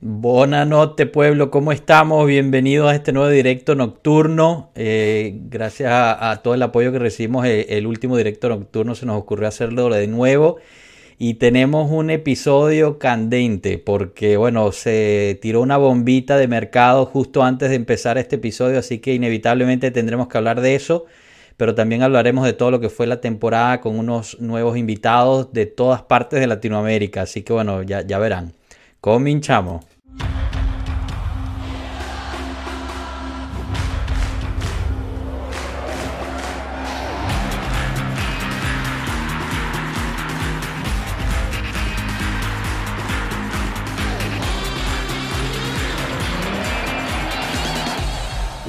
Buenas noches pueblo, ¿cómo estamos? Bienvenidos a este nuevo directo nocturno. Eh, gracias a, todo el apoyo que recibimos el, eh, el, último directo nocturno se nos ocurrió hacerlo de nuevo y tenemos un episodio candente porque bueno, se tiró una bombita de mercado justo antes de empezar este episodio, así que inevitablemente tendremos que hablar de eso, pero también hablaremos de todo lo que fue la temporada con unos nuevos invitados de todas partes de Latinoamérica, así que bueno, ya verán. Cominchamos.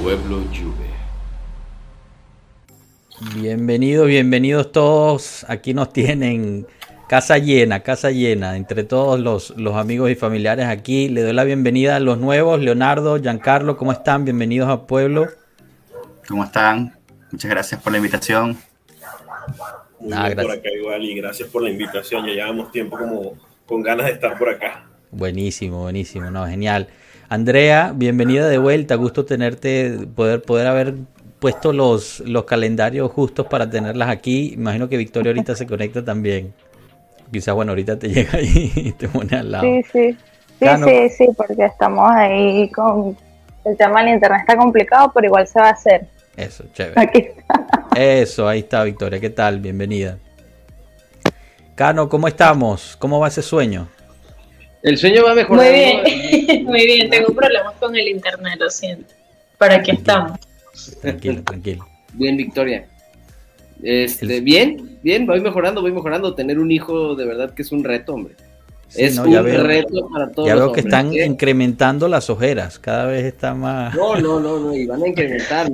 Pueblo Juve. Bienvenidos, bienvenidos todos. Aquí nos tienen Casa llena, casa llena, entre todos los, los, amigos y familiares aquí. Le doy la bienvenida a los nuevos, Leonardo, Giancarlo, ¿cómo están? Bienvenidos a Pueblo. ¿Cómo están? Muchas gracias por la invitación. Muy ah, por acá igual y gracias por la invitación. Ya llevamos tiempo como con ganas de estar por acá. Buenísimo, buenísimo, no, genial. Andrea, bienvenida de vuelta, gusto tenerte, poder, poder haber puesto los, los calendarios justos para tenerlas aquí. Imagino que Victoria ahorita se conecta también. Quizás, bueno, ahorita te llega ahí y te pone al lado. Sí, sí. Sí, sí, sí, porque estamos ahí con el tema del internet está complicado, pero igual se va a hacer. Eso, chévere. Aquí está. Eso, ahí está Victoria. ¿Qué tal? Bienvenida. Cano, ¿cómo estamos? ¿Cómo va ese sueño? El sueño va mejorando. Muy bien, muy bien. Tengo problemas con el internet, lo siento. ¿Para aquí estamos? Tranquilo, tranquilo. Bien, Victoria. Este, bien, bien, voy mejorando, voy mejorando. Tener un hijo de verdad que es un reto, hombre. es un reto para todos. Ya veo que están incrementando las ojeras, cada vez está más. No, no, no, no, y van a incrementar.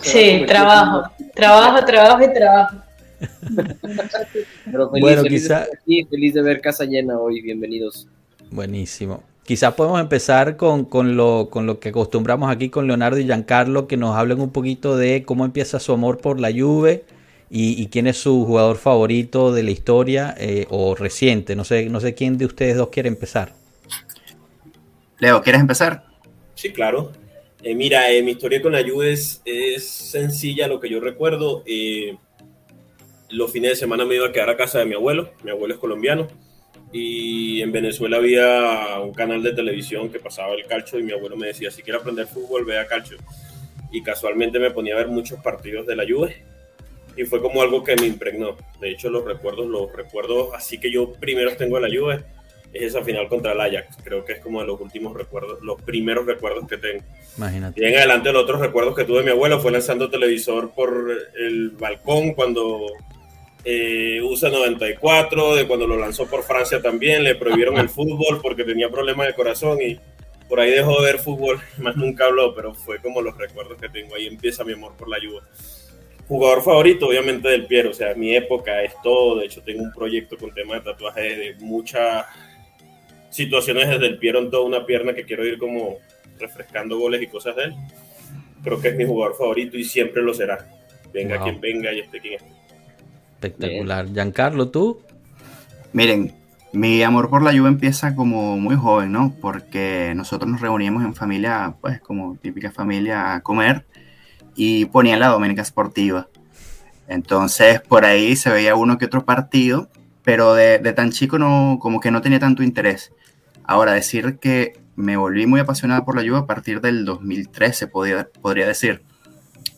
sí, trabajo, trabajo, trabajo y trabajo. Pero feliz, bueno, feliz quizá... de feliz de ver casa llena hoy, bienvenidos. Buenísimo. Quizás podemos empezar con, con, lo, con lo que acostumbramos aquí con Leonardo y Giancarlo, que nos hablen un poquito de cómo empieza su amor por la Juve y, quién es su jugador favorito de la historia eh, o reciente. No sé, no sé quién de ustedes dos quiere empezar. Leo, ¿quieres empezar? Sí, claro. Eh, mira, eh, mi historia con la Juve es, sencilla, lo que yo recuerdo. los fines de semana me iba a quedar a casa de mi abuelo. Mi abuelo es colombiano. Y en Venezuela había un canal de televisión que pasaba el calcio y mi abuelo me decía, si quieres aprender fútbol, ve a calcio. Y casualmente me ponía a ver muchos partidos de la Juve y fue como algo que me impregnó. De hecho, los recuerdos, los recuerdos así que yo primero tengo de la Juve es esa final contra el Ajax. Creo que es como de los últimos recuerdos, los primeros recuerdos que tengo. Imagínate. Y en adelante los otros recuerdos que tuve de mi abuelo fue lanzando televisor por el balcón cuando eh, USA 94, de cuando lo lanzó por Francia también, le prohibieron el fútbol porque tenía problemas de corazón y por ahí dejó de ver fútbol, más nunca habló, pero fue como los recuerdos que tengo. Ahí empieza mi amor por la Juve jugador favorito, obviamente, del Piero. O sea, mi época es todo. De hecho, tengo un proyecto con tema de tatuaje de muchas situaciones desde el Piero en toda una pierna que quiero ir como refrescando goles y cosas de él. Creo que es mi jugador favorito y siempre lo será. Venga quien venga y esté quien esté. Espectacular. Giancarlo, ¿tú? Miren, mi amor por la lluvia empieza como muy joven, ¿no? Porque nosotros nos reuníamos en familia, pues como típica familia, a comer y ponían la Doménica Esportiva. Entonces por ahí se veía uno que otro partido, pero de, tan chico no, como que no tenía tanto interés. Ahora, decir que me volví muy apasionada por la lluvia a partir del 2013, podría, podría decir.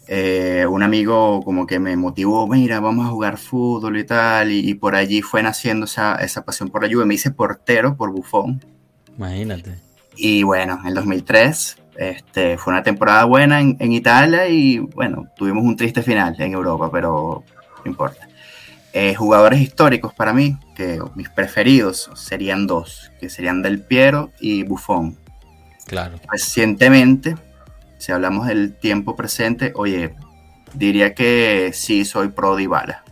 Eh, un amigo como que me motivó, mira, vamos a jugar fútbol y tal, y, por allí fue naciendo esa, esa, pasión por la lluvia. Me hice portero por Bufón. Imagínate. Y bueno, en el 2003 este, fue una temporada buena en, Italia y bueno, tuvimos un triste final en Europa, pero no importa. Eh, jugadores históricos para mí, que mis preferidos serían dos, que serían Del Piero y Buffon. Claro. Recientemente, si hablamos del tiempo presente, oye, diría que sí soy pro Dybala.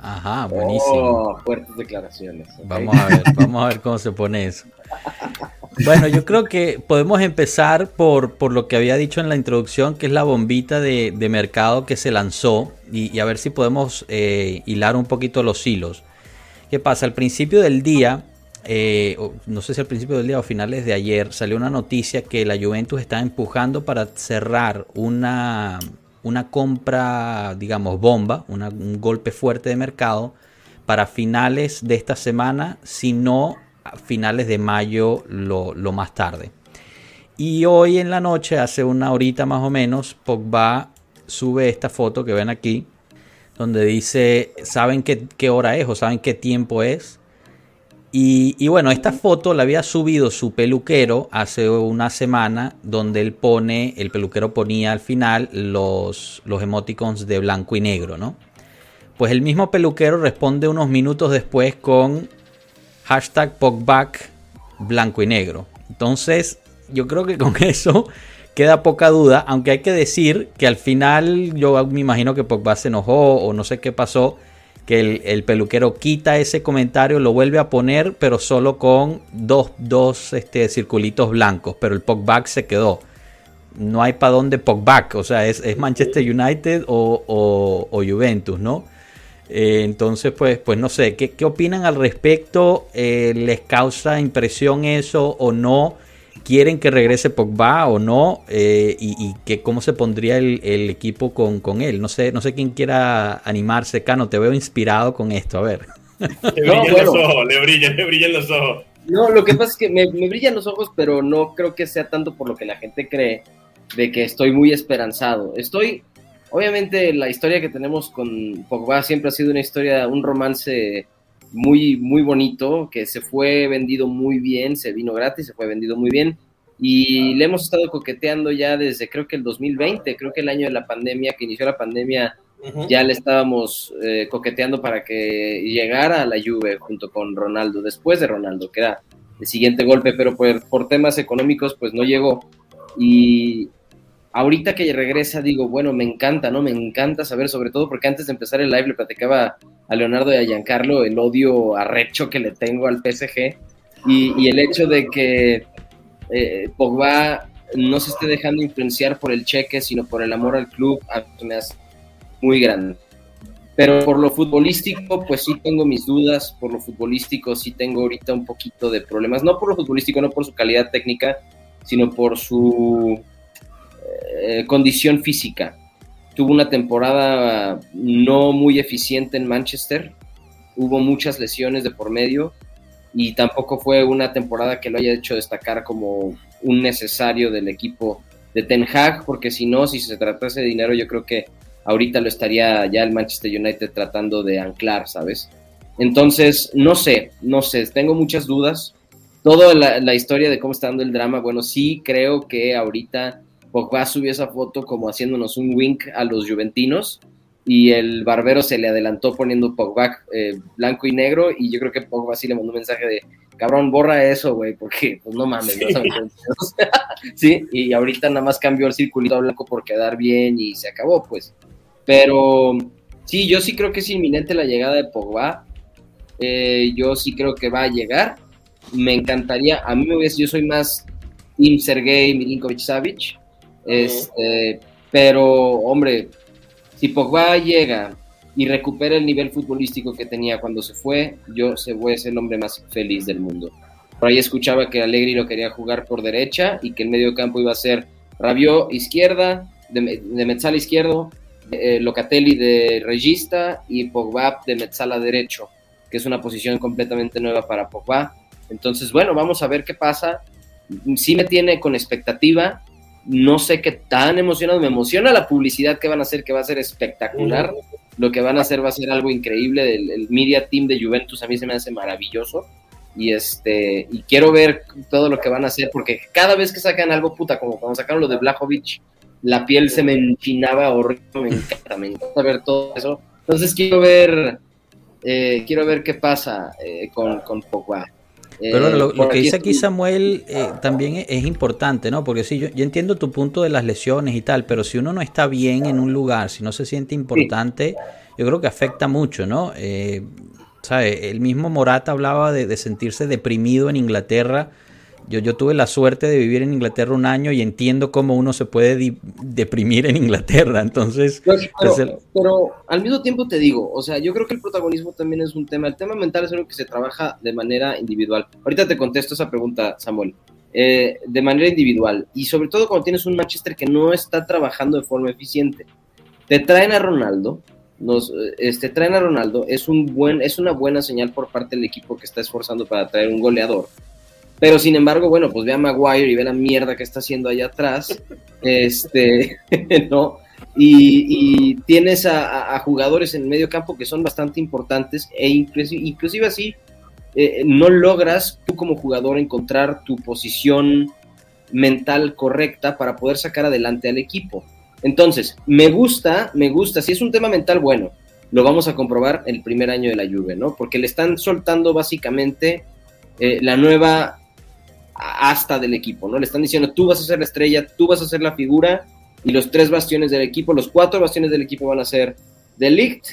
Ajá, buenísimo. Oh, fuertes declaraciones. Vamos a ver, vamos a ver cómo se pone eso. Bueno, yo creo que podemos empezar por, por lo que había dicho en la introducción, que es la bombita de, mercado que se lanzó y, a ver si podemos eh, hilar un poquito los hilos. ¿Qué pasa? Al principio del día eh, no sé si al principio del día o finales de ayer, salió una noticia que la Juventus está empujando para cerrar una, una compra, digamos, bomba, un golpe fuerte de mercado para finales de esta semana, si no finales de mayo lo, lo más tarde. Y hoy en la noche, hace una horita más o menos, Pogba sube esta foto que ven aquí, donde dice, ¿saben qué, qué hora es o saben qué tiempo es? Y, bueno, esta foto la había subido su peluquero hace una semana, donde él pone, el peluquero ponía al final los, los emoticons de blanco y negro, ¿no? Pues el mismo peluquero responde unos minutos después con hashtag Pogback blanco y negro. Entonces, yo creo que con eso queda poca duda, aunque hay que decir que al final yo me imagino que Pogba se enojó o no sé qué pasó que el, peluquero quita ese comentario, lo vuelve a poner, pero solo con dos, dos este, circulitos blancos, pero el Pogback se quedó. No hay para dónde Pogback, o sea, es, Manchester United o, Juventus, ¿no? Eh, entonces, pues, pues no sé, ¿qué, qué opinan al respecto? Eh, ¿Les causa impresión eso o no? quieren que regrese Pogba o no eh, y, que cómo se pondría el, equipo con, él. No sé, no sé quién quiera animarse, Cano, te veo inspirado con esto, a ver. Le brillan los ojos, le brillan, le brillan los ojos. No, lo que pasa es que me, brillan los ojos, pero no creo que sea tanto por lo que la gente cree de que estoy muy esperanzado. Estoy, obviamente, la historia que tenemos con Pogba siempre ha sido una historia, un romance muy, muy bonito, que se fue vendido muy bien, se vino gratis, se fue vendido muy bien. Y le hemos estado coqueteando ya desde creo que el 2020, creo que el año de la pandemia, que inició la pandemia, ya le estábamos eh, coqueteando para que llegara a la Juve junto con Ronaldo, después de Ronaldo, que era el siguiente golpe, pero por, por temas económicos pues no llegó. Y ahorita que regresa digo, bueno, me encanta, ¿no? Me encanta saber, sobre todo porque antes de empezar el live le platicaba a Leonardo y a Giancarlo el odio arrecho que le tengo al PSG y, el hecho de que eh, Pogba no se esté dejando influenciar por el cheque, sino por el amor al club, me hace muy grande. Pero por lo futbolístico, pues sí tengo mis dudas, por lo futbolístico sí tengo ahorita un poquito de problemas, no por lo futbolístico, no por su calidad técnica, sino por su eh, condición física. Tuvo una temporada no muy eficiente en Manchester, hubo muchas lesiones de por medio y tampoco fue una temporada que lo haya hecho destacar como un necesario del equipo de Ten Hag, porque si no, si se tratase de dinero, yo creo que ahorita lo estaría ya el Manchester United tratando de anclar, ¿sabes? Entonces, no sé, no sé, tengo muchas dudas. Toda la, la historia de cómo está dando el drama, bueno, sí creo que ahorita Pogba subió esa foto como haciéndonos un wink a los juventinos y el barbero se le adelantó poniendo Pogba eh, blanco y negro y yo creo que Pogba sí le mandó un mensaje de cabrón, borra eso, güey, porque pues no mames, sí. y ahorita nada más cambió el circulito a blanco por quedar bien y se acabó, pues. Pero sí, yo sí creo que es inminente la llegada de Pogba. Eh, yo sí creo que va a llegar. Me encantaría, a mí me hubiese, yo soy más Team Sergei Milinkovic Savic, este, pero, hombre, si Pogba llega y recupera el nivel futbolístico que tenía cuando se fue, yo se voy a ser el hombre más feliz del mundo. Por ahí escuchaba que Allegri lo quería jugar por derecha y que el medio campo iba a ser Rabiot izquierda, de, de Metzala izquierdo, eh, Locatelli de regista y Pogba de Metzala derecho, que es una posición completamente nueva para Pogba. Entonces, bueno, vamos a ver qué pasa. Sí me tiene con expectativa, no sé qué tan emocionado, me emociona la publicidad que van a hacer, que va a ser espectacular. Lo que van a hacer va a ser algo increíble. El, media team de Juventus a mí se me hace maravilloso. Y este, y quiero ver todo lo que van a hacer, porque cada vez que sacan algo, puta, como cuando sacaron lo de Blajovic, la piel se me enchinaba horrible, me encanta, me encanta ver todo eso. Entonces quiero ver, eh, quiero ver qué pasa eh, con, con Pogba. Pero eh, lo, que dice aquí Samuel eh, también es, importante, ¿no? Porque sí, yo, entiendo tu punto de las lesiones y tal, pero si uno no está bien en un lugar, si no se siente importante, yo creo que afecta mucho, ¿no? Eh, ¿sabe? El mismo Morata hablaba de, sentirse deprimido en Inglaterra Yo, yo tuve la suerte de vivir en Inglaterra un año y entiendo cómo uno se puede deprimir en Inglaterra. Entonces, pero, al mismo tiempo te digo, o sea, yo creo que el protagonismo también es un tema. El tema mental es algo que se trabaja de manera individual. Ahorita te contesto esa pregunta, Samuel. Eh, de manera individual y sobre todo cuando tienes un Manchester que no está trabajando de forma eficiente. Te traen a Ronaldo, nos este, traen a Ronaldo, es, un buen, es una buena señal por parte del equipo que está esforzando para traer un goleador. Pero sin embargo, bueno, pues ve a Maguire y ve la mierda que está haciendo allá atrás, este, ¿no? Y, tienes a, jugadores en el medio campo que son bastante importantes e inclusive, inclusive así eh, no logras tú como jugador encontrar tu posición mental correcta para poder sacar adelante al equipo. Entonces, me gusta, me gusta, si es un tema mental, bueno, lo vamos a comprobar el primer año de la lluvia, ¿no? Porque le están soltando básicamente eh, la nueva asta del equipo, ¿no? Le están diciendo, tú vas a ser la estrella, tú vas a ser la figura, y los tres bastiones del equipo, los cuatro bastiones del equipo van a ser Delict,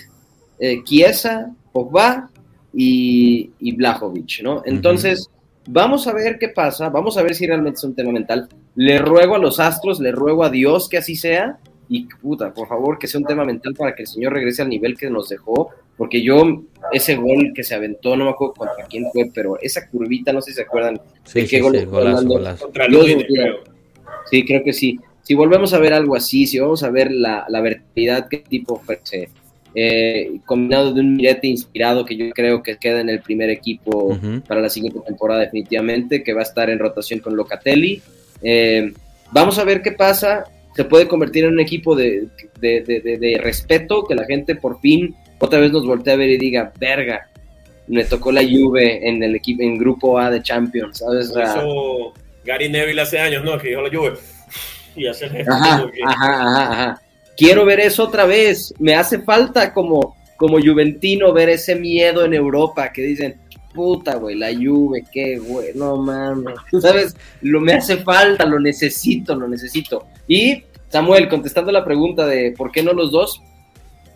eh, Chiesa, Pogba y, y Blajovic, ¿no? Entonces, vamos a ver qué pasa, vamos a ver si realmente es un tema mental. Le ruego a los astros, le ruego a Dios que así sea, y puta, por favor, que sea un tema mental para que el Señor regrese al nivel que nos dejó, porque yo, ese gol que se aventó, no me acuerdo contra quién fue, pero esa curvita, no sé si se acuerdan sí, de qué gol Contra creo. Sí, creo que sí. Si volvemos a ver algo así, si vamos a ver la, la verticalidad que tipo ofrece, eh, combinado de un Mirete inspirado que yo creo que queda en el primer equipo para la siguiente temporada definitivamente, que va a estar en rotación con Locatelli. Eh, vamos a ver qué pasa se puede convertir en un equipo de, respeto, que la gente por fin otra vez nos voltee a ver y diga, verga, me tocó la Juve en el equipo en grupo A de Champions, ¿sabes? Eso Gary Neville hace años, ¿no? Que dijo la Juve y hace ajá, ajá, ajá, Quiero ver eso otra vez. Me hace falta como como juventino ver ese miedo en Europa que dicen, puta, güey, la Juve, qué güey, no mames. ¿Sabes? Lo me hace falta, lo necesito, lo necesito. Y Samuel, contestando la pregunta de ¿por qué no los dos?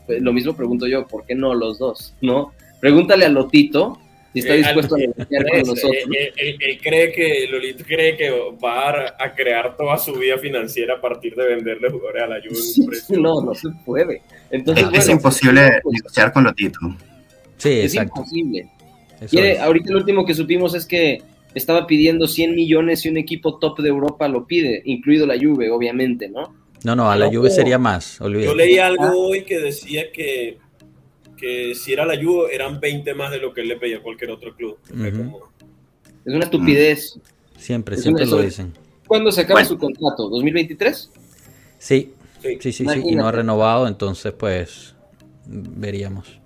Pues, lo mismo pregunto yo, ¿por qué no los dos? ¿No? Pregúntale a Lotito si está eh, dispuesto a negociar con nosotros. Él, cree que, Lolito cree que va a, crear toda su vida financiera a partir de venderle jugadores a la Juve. no, no se puede. Entonces, es, imposible negociar con Lotito. Sí, es imposible. ahorita lo último que supimos es que estaba pidiendo 100 millones y un equipo top de Europa lo pide, incluido la Juve, obviamente, ¿no? No, no, a la Juve sería más, Yo leí algo ah. hoy que decía que, que si era la Juve eran 20 más de lo que él le pedía a cualquier otro club. Es una estupidez. Siempre, siempre lo dicen. ¿Cuándo se acaba su contrato? ¿2023? Sí, sí, sí, sí, y no ha renovado, entonces pues veríamos.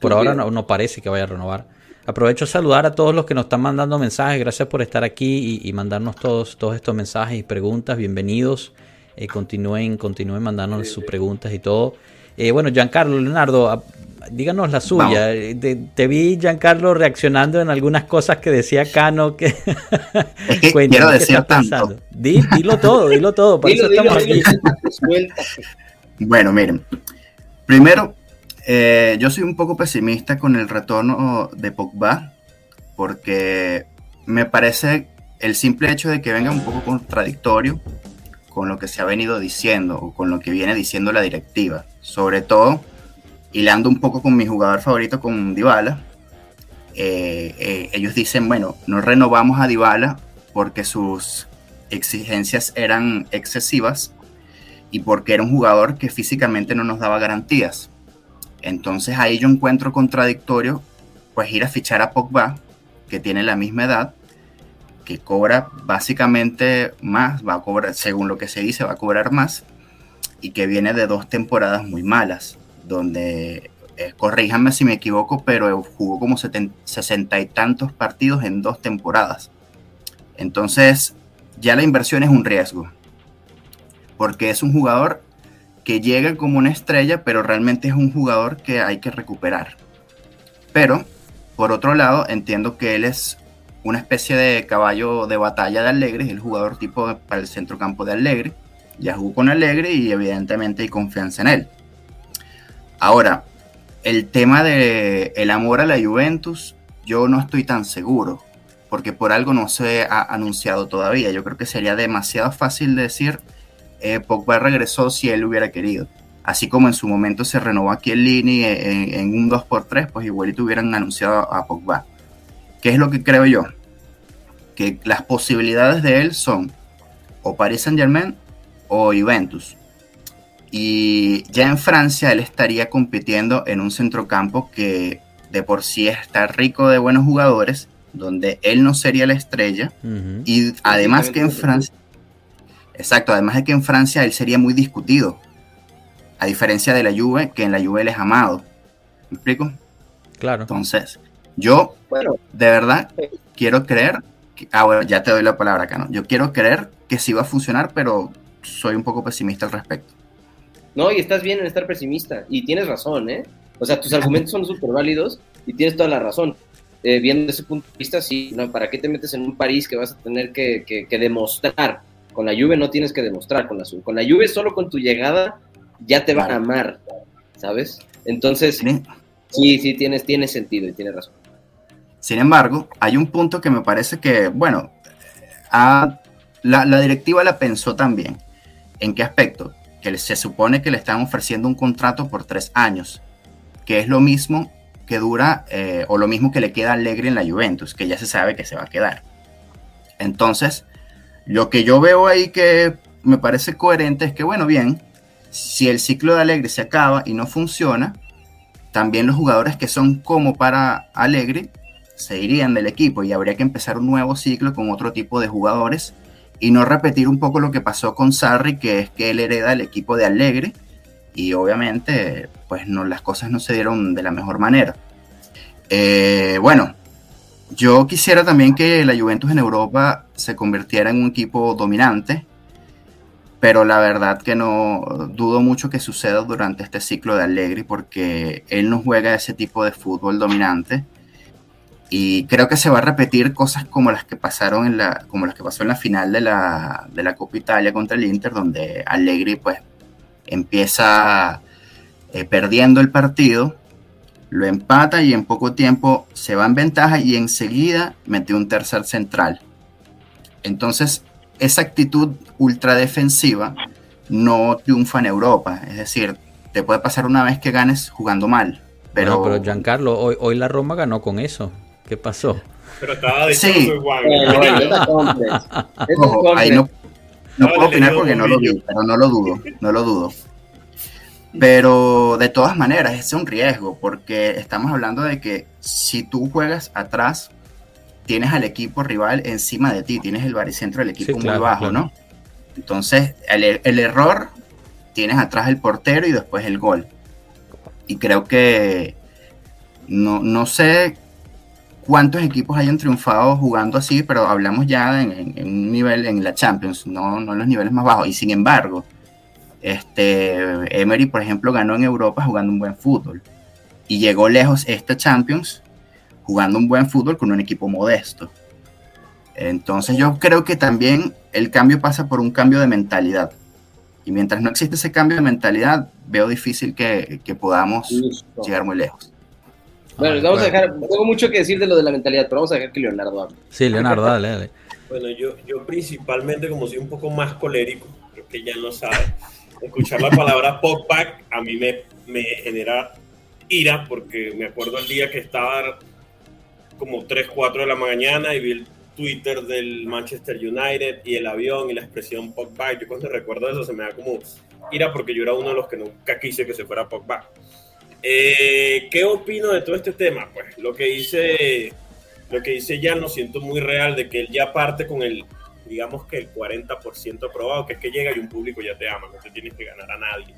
Por ahora no, no, parece que vaya a renovar. Aprovecho a saludar a todos los que nos están mandando mensajes. Gracias por estar aquí y, mandarnos todos, todos estos mensajes y preguntas. Bienvenidos. Eh, continúen, continúen mandándonos sus preguntas y todo. Eh, bueno, Giancarlo, Leonardo, díganos la suya. Eh, te, vi, Giancarlo, reaccionando en algunas cosas que decía Cano. Que, quiero decir tanto. dilo todo, dilo todo. bueno, miren. Primero, yo soy un poco pesimista con el retorno de Pogba, porque me parece el simple hecho de que venga un poco contradictorio con lo que se ha venido diciendo o con lo que viene diciendo la directiva. Sobre todo, hilando un poco con mi jugador favorito, con Dybala, eh, eh, ellos dicen, bueno, no renovamos a Dybala porque sus exigencias eran excesivas y porque era un jugador que físicamente no nos daba garantías. Entonces ahí yo encuentro contradictorio pues ir a fichar a Pogba, que tiene la misma edad, que cobra básicamente más, va a cobrar, según lo que se dice, va a cobrar más, y que viene de dos temporadas muy malas, donde, eh, si me equivoco, pero jugó como sesenta y tantos partidos en dos temporadas. Entonces, ya la inversión es un riesgo, porque es un jugador que llega como una estrella, pero realmente es un jugador que hay que recuperar. Pero, por otro lado, entiendo que él es una especie de caballo de batalla de Alegre, es el jugador tipo para el centrocampo de Alegre. Ya jugó con Alegre y evidentemente hay confianza en él. Ahora, el tema del el amor a la Juventus, yo no estoy tan seguro, porque por algo no se ha anunciado todavía. Yo creo que sería demasiado fácil decir, eh, Pogba regresó si él hubiera querido. Así como en su momento se renovó aquí el Lini en, en un 2x3, pues igualito hubieran anunciado a Pogba. ¿Qué es lo que creo yo? Que las posibilidades de él son o Paris Saint Germain o Juventus. Y ya en Francia él estaría compitiendo en un centrocampo que de por sí está rico de buenos jugadores, donde él no sería la estrella. Y además que en Francia... Exacto, además de que en Francia él sería muy discutido. A diferencia de la Juve, que en la Juve él es amado. ¿Me explico? Claro. Entonces, yo bueno, de verdad quiero creer... Que, ah, bueno, ya te doy la palabra acá, ¿no? Yo quiero creer que sí va a funcionar, pero soy un poco pesimista al respecto. No, y estás bien en estar pesimista. Y tienes razón, ¿eh? O sea, tus argumentos son súper válidos y tienes toda la razón. Eh, viendo ese punto de vista, sí, ¿no? ¿para qué te metes en un París que vas a tener que, que, demostrar? Con la Juve no tienes que demostrar, con la, con la Juve solo con tu llegada ya te van a amar, ¿sabes? Entonces, sí, sí, tienes, tiene sentido y tienes razón. Sin embargo, hay un punto que me parece que, bueno, la, directiva la pensó también. ¿En qué aspecto? que se supone que le están ofreciendo un contrato por tres años, que es lo mismo que dura eh, o lo mismo que le queda a Allegri en la Juventus, que ya se sabe que se va a quedar. Entonces, lo que yo veo ahí que me parece coherente es que, bueno, bien, si el ciclo de Allegri se acaba y no funciona, también los jugadores que son como para Allegri se irían del equipo y habría que empezar un nuevo ciclo con otro tipo de jugadores y no repetir un poco lo que pasó con Sarri, que es que él hereda el equipo de Alegre y obviamente pues no, las cosas no se dieron de la mejor manera. Eh, bueno, yo quisiera también que la Juventus en Europa se convirtiera en un equipo dominante, pero la verdad que no dudo mucho que suceda durante este ciclo de Allegri porque él no juega ese tipo de fútbol dominante y creo que se va a repetir cosas como las que pasaron en la, como las que pasó en la final de la, de la Copa Italia contra el Inter, donde Allegri pues empieza eh, perdiendo el partido, lo empata y en poco tiempo se va en ventaja y enseguida mete un tercer central. Entonces, esa actitud ultra defensiva no triunfa en Europa. Es decir, te puede pasar una vez que ganes jugando mal. Pero, pero Giancarlo, hoy, hoy la Roma ganó con eso. ¿Qué pasó? Pero estaba de sí. igual. no, no puedo opinar porque no lo vi, pero no lo dudo, no lo dudo. Pero de todas maneras, es un riesgo, porque estamos hablando de que si tú juegas atrás, tienes al equipo rival encima de ti, tienes el baricentro del equipo muy bajo, ¿no? Entonces, el, el, error, tienes atrás el portero y después el gol. Y creo que no, no sé cuántos equipos hayan triunfado jugando así, pero hablamos ya en, un nivel en la Champions, no, no en los niveles más bajos. Y sin embargo, este, Emery, por ejemplo, ganó en Europa jugando un buen fútbol. Y llegó lejos esta Champions jugando un buen fútbol con un equipo modesto. Entonces yo creo que también el cambio pasa por un cambio de mentalidad. Y mientras no existe ese cambio de mentalidad, veo difícil que, podamos llegar muy lejos. Bueno, vamos a dejar, tengo mucho que decir de lo de la mentalidad, pero vamos a dejar que Leonardo hable. Sí, Leonardo, dale, dale. Bueno, yo, yo principalmente, como soy un poco más colérico, creo que ya no sabe, escuchar la palabra pop-pack a mí me, me genera ira, porque me acuerdo el día que estaba como 3, 4 de la mañana y vi el Twitter del Manchester United y el avión y la expresión Pogba. Yo cuando recuerdo eso se me da como ira porque yo era uno de los que nunca quise que se fuera Pogba. Eh, ¿Qué opino de todo este tema? Pues lo que dice, lo que dice Jan lo siento muy real de que él ya parte con el, digamos que el 40% aprobado, que es que llega y un público ya te ama, no te tienes que ganar a nadie.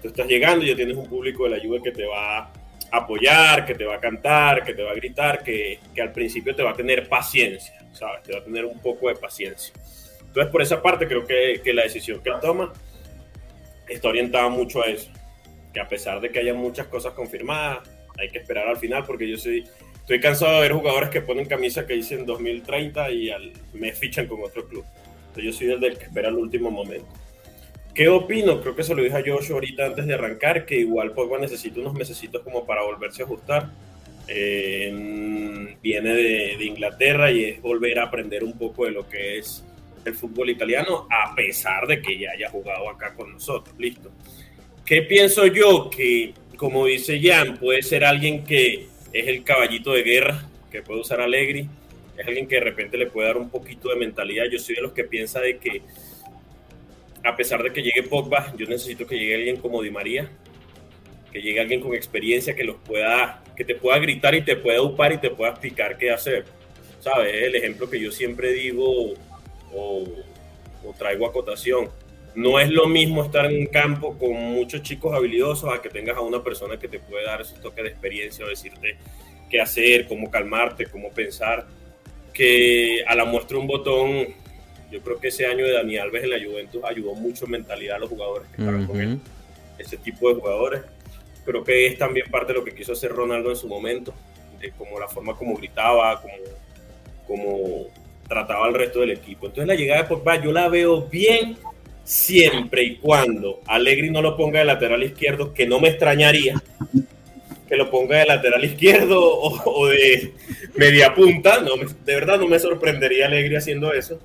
Tú estás llegando y ya tienes un público de la ayuda que te va a apoyar, que te va a cantar, que te va a gritar, que, al principio te va a tener paciencia, ¿sabes? Te va a tener un poco de paciencia. Entonces, por esa parte, creo que, que la decisión que él toma está orientada mucho a eso a pesar de que haya muchas cosas confirmadas, hay que esperar al final porque yo soy, estoy cansado de ver jugadores que ponen camisa que dicen 2030 y me fichan con otro club. Entonces yo soy el del que espera el último momento. ¿Qué opino? Creo que se lo dije a Josh ahorita antes de arrancar, que igual Pogba necesita unos mesecitos como para volverse a ajustar. Eh, viene de, Inglaterra y es volver a aprender un poco de lo que es el fútbol italiano, a pesar de que ya haya jugado acá con nosotros. Listo. ¿Qué pienso yo? Que, como dice Jan, puede ser alguien que es el caballito de guerra, que puede usar Allegri, es alguien que de repente le puede dar un poquito de mentalidad. Yo soy de los que piensa de que, a pesar de que llegue Pogba, yo necesito que llegue alguien como Di María, que llegue alguien con experiencia que los pueda, que te pueda gritar y te pueda upar y te pueda explicar qué hacer. ¿Sabes? El ejemplo que yo siempre digo o, traigo a cotación. No es lo mismo estar en un campo con muchos chicos habilidosos a que tengas a una persona que te puede dar esos toques de experiencia o decirte qué hacer, cómo calmarte, cómo pensar, que a la muestra un botón, yo creo que ese año de Dani Alves en la Juventus ayudó mucho mentalidad a los jugadores que estaban con él, ese tipo de jugadores creo que es también parte de lo que quiso hacer Ronaldo en su momento, de como la forma como gritaba, como, como trataba al resto del equipo. Entonces la llegada de Pogba yo la veo bien siempre y cuando Allegri no lo ponga de lateral izquierdo, que no me extrañaría que lo ponga de lateral izquierdo o, de media punta, no de verdad no me sorprendería Allegri haciendo eso.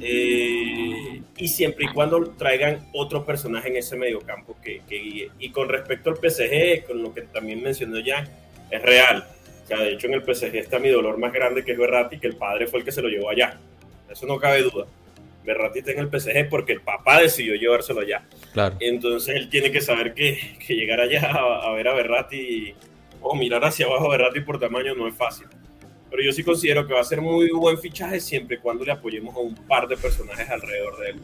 Eh, y siempre y cuando traigan otro personaje en ese mediocampo que, guíe. Y con respecto al PSG, con lo que también mencionó ya, es real. O sea, de hecho en el PSG está mi dolor más grande que es Berratti, que el padre fue el que se lo llevó allá. Eso no cabe duda. Berratti está en el PSG porque el papá decidió llevárselo allá. Claro. Entonces él tiene que saber que, que llegar allá a, ver a Berratti o mirar hacia abajo a Berratti por tamaño no es fácil pero yo sí considero que va a ser muy buen fichaje siempre y cuando le apoyemos a un par de personajes alrededor de él.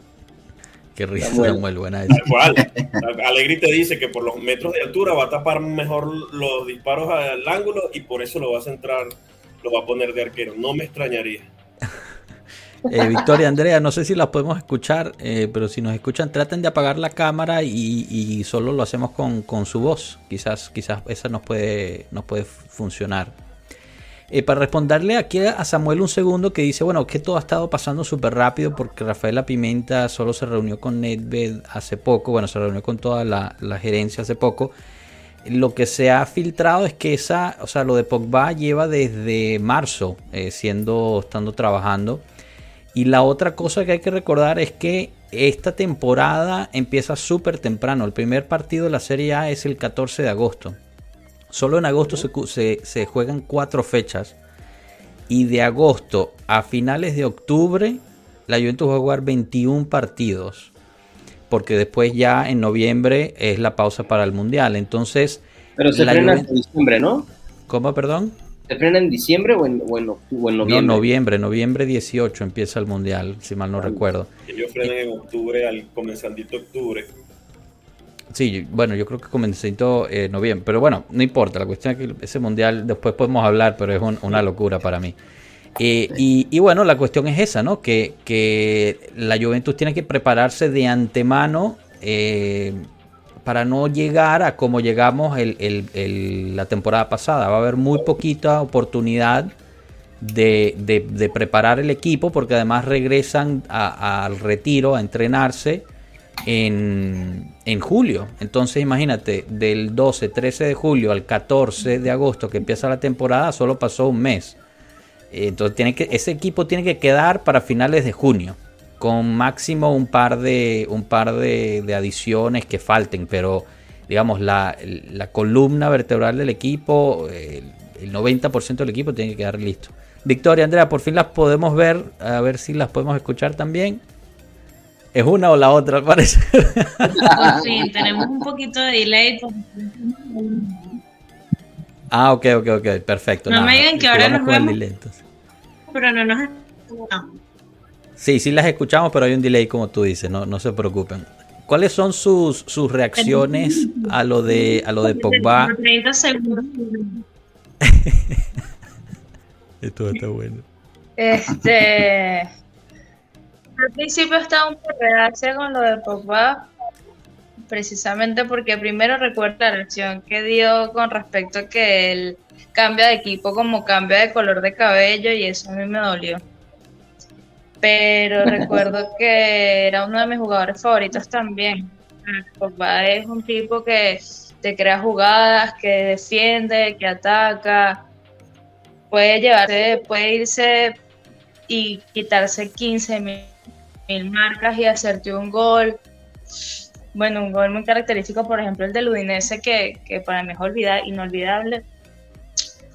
Qué risa, Samuel, buena Alegri te dice que por los metros de altura va a tapar mejor los disparos al ángulo y por eso lo va a centrar, lo va a poner de arquero. No me extrañaría. Eh, Victoria, Andrea, no sé si las podemos escuchar, eh, pero si nos escuchan, traten de apagar la cámara y, solo lo hacemos con, con, su voz. Quizás, quizás esa nos puede, nos puede funcionar. Eh, para responderle aquí a Samuel un segundo que dice, bueno, que todo ha estado pasando súper rápido porque Rafaela Pimenta solo se reunió con Nedved hace poco, bueno, se reunió con toda la, gerencia hace poco. Lo que se ha filtrado es que esa, o sea, lo de Pogba lleva desde marzo siendo, estando trabajando. Y la otra cosa que hay que recordar es que esta temporada empieza súper temprano. El primer partido de la Serie A es el 14 de agosto. Solo en agosto se, juegan cuatro fechas. Y de agosto a finales de octubre, la Juventus va a jugar 21 partidos. Porque después ya en noviembre es la pausa para el Mundial. Entonces... Pero se frena en diciembre, ¿no? ¿Cómo, perdón? ¿Se frena en diciembre o en, noviembre? No, noviembre. Noviembre 18 empieza el Mundial, si mal no recuerdo. Ellos frenan en octubre, al comenzandito octubre. Sí, bueno, yo creo que comencé en noviembre, pero bueno, no importa, la cuestión es que ese mundial después podemos hablar, pero es una locura para mí. Eh, y, bueno, la cuestión es esa, ¿no? Que, que la Juventus tiene que prepararse de antemano eh, para no llegar a como llegamos la temporada pasada. Va a haber muy poquita oportunidad de, preparar el equipo porque además regresan al retiro a entrenarse en, julio. Entonces imagínate, del 12, 13 de julio al 14 de agosto que empieza la temporada, solo pasó un mes. Entonces tiene que, ese equipo tiene que quedar para finales de junio, con máximo un par de, un par de, adiciones que falten, pero digamos la, columna vertebral del equipo, el, el 90% del equipo tiene que quedar listo. Victoria, Andrea, por fin las podemos ver, a ver si las podemos escuchar también. Es una o la otra, al parecer. Por fin, tenemos un poquito de delay. Ah, ok, ok, ok, perfecto. No me digan que ahora nos vemos. Pero no nos... Sí, sí las escuchamos, pero hay un delay como tú dices, no, no se preocupen. ¿Cuáles son sus, sus reacciones a lo de a lo de Pogba? 30 segundos. Esto está bueno. Este al principio estaba un poco reacia con lo de Pogba, precisamente porque primero recuerdo la reacción que dio con respecto a que él cambia de equipo como cambia de color de cabello y eso a mí me dolió. Pero recuerdo que era uno de mis jugadores favoritos también. Pogba es un tipo que te crea jugadas, que defiende, que ataca, puede llevarse, puede irse y quitarse 15 mil marcas y hacerte un gol. Bueno, un gol muy característico, por ejemplo, el del Udinese, que, que para mí es inolvidable.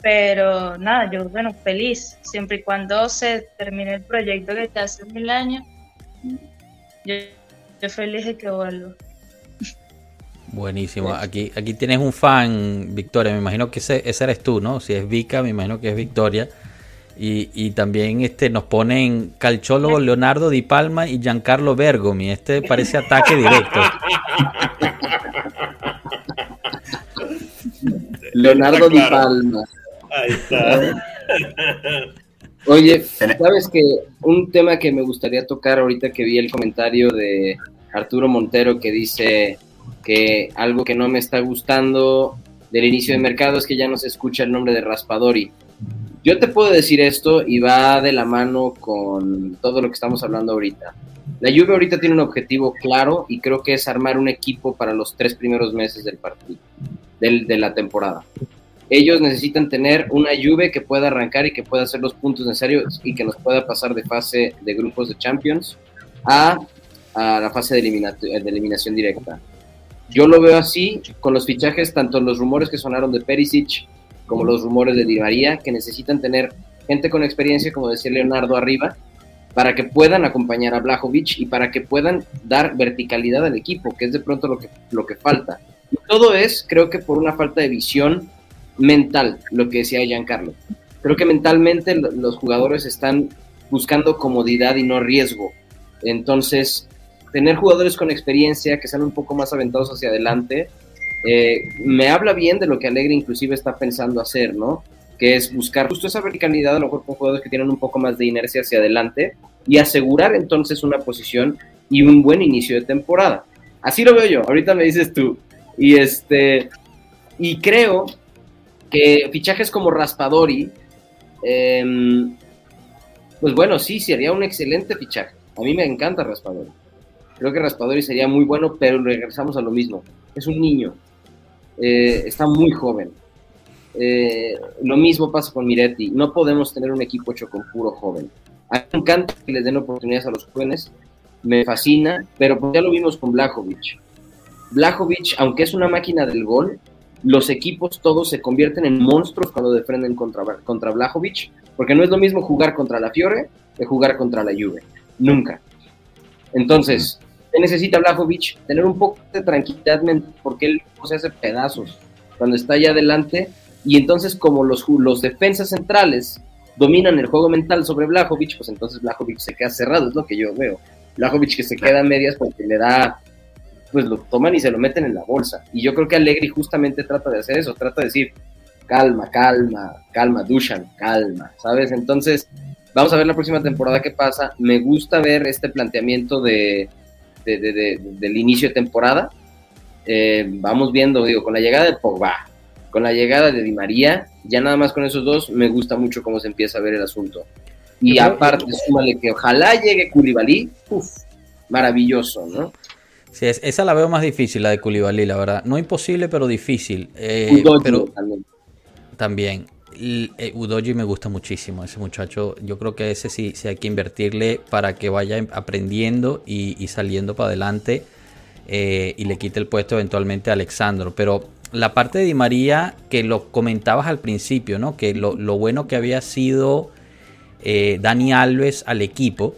Pero nada, yo, bueno, feliz, siempre y cuando se termine el proyecto que está hace mil años, yo, yo feliz de que vuelva. Buenísimo. Aquí, aquí tienes un fan, Victoria. Me imagino que ese, ese eres tú, ¿no? Si es Vika, me imagino que es Victoria. Y, y también este, nos ponen Calchólogo Leonardo Di Palma y Giancarlo Bergomi. Este parece ataque directo. Leonardo Di Palma. Ahí está. Oye, sabes que un tema que me gustaría tocar ahorita que vi el comentario de Arturo Montero que dice que algo que no me está gustando del inicio de mercado es que ya no se escucha el nombre de Raspadori. Yo te puedo decir esto y va de la mano con todo lo que estamos hablando ahorita. La Juve ahorita tiene un objetivo claro y creo que es armar un equipo para los tres primeros meses del partido, del, de la temporada. Ellos necesitan tener una Juve que pueda arrancar y que pueda hacer los puntos necesarios y que nos pueda pasar de fase de grupos de Champions a, a la fase de, de eliminación directa. Yo lo veo así con los fichajes, tanto los rumores que sonaron de Perisic como los rumores de Di María, que necesitan tener gente con experiencia, como decía Leonardo arriba, para que puedan acompañar a Blajovic y para que puedan dar verticalidad al equipo, que es de pronto lo que, lo que falta. Y todo es, creo que por una falta de visión mental, lo que decía Giancarlo. Creo que mentalmente lo- los jugadores están buscando comodidad y no riesgo. Entonces, tener jugadores con experiencia que sean un poco más aventados hacia adelante, eh, me habla bien de lo que Alegre inclusive está pensando hacer, ¿no? Que es buscar justo esa verticalidad, a lo mejor con jugadores que tienen un poco más de inercia hacia adelante y asegurar entonces una posición y un buen inicio de temporada. Así lo veo yo, ahorita me dices tú. Y este y creo que fichajes como Raspadori, em, pues bueno, sí, sería un excelente fichaje. A mí me encanta Raspadori. Creo que Raspadori sería muy bueno, pero regresamos a lo mismo. Es un niño. Eh, está muy joven. Eh, lo mismo pasa con Miretti. No podemos tener un equipo hecho con puro joven. A mí me encanta que les den oportunidades a los jóvenes. Me fascina, pero pues ya lo vimos con Blajovic. Blajovic, aunque es una máquina del gol, los equipos todos se convierten en monstruos cuando defenden contra, contra Blajovic, porque no es lo mismo jugar contra la Fiore que jugar contra la Juve. Nunca. Entonces, ¿qué necesita Blajovic? Tener un poco de tranquilidad porque él se hace pedazos cuando está allá adelante, y entonces como los, los defensas centrales dominan el juego mental sobre Blajovic, pues entonces Blajovic se queda cerrado, es lo que yo veo. Blajovic que se queda a medias porque le da, pues lo toman y se lo meten en la bolsa. Y yo creo que Allegri justamente trata de hacer eso, trata de decir, calma, calma, calma, Dushan, calma, ¿sabes? Entonces, vamos a ver la próxima temporada qué pasa. Me gusta ver este planteamiento de, de- de- de- del inicio de temporada. Eh, vamos viendo, digo, con la llegada de Pogba, con la llegada de Di María, ya nada más con esos dos, me gusta mucho cómo se empieza a ver el asunto. Y aparte, súmale que ojalá llegue Koulibaly, uf, maravilloso, ¿no? Sí, es- esa la veo más difícil, la de Koulibaly, la verdad. No imposible, pero difícil. Eh, Udogie pero también. también. Eh, Udoji me gusta muchísimo, ese muchacho. Yo creo que ese sí, sí hay que invertirle para que vaya aprendiendo y, y saliendo para adelante eh, y le quite el puesto eventualmente a Alexandro. Pero la parte de Di María, que lo comentabas al principio, ¿no? Que lo, lo bueno que había sido eh, Dani Alves al equipo.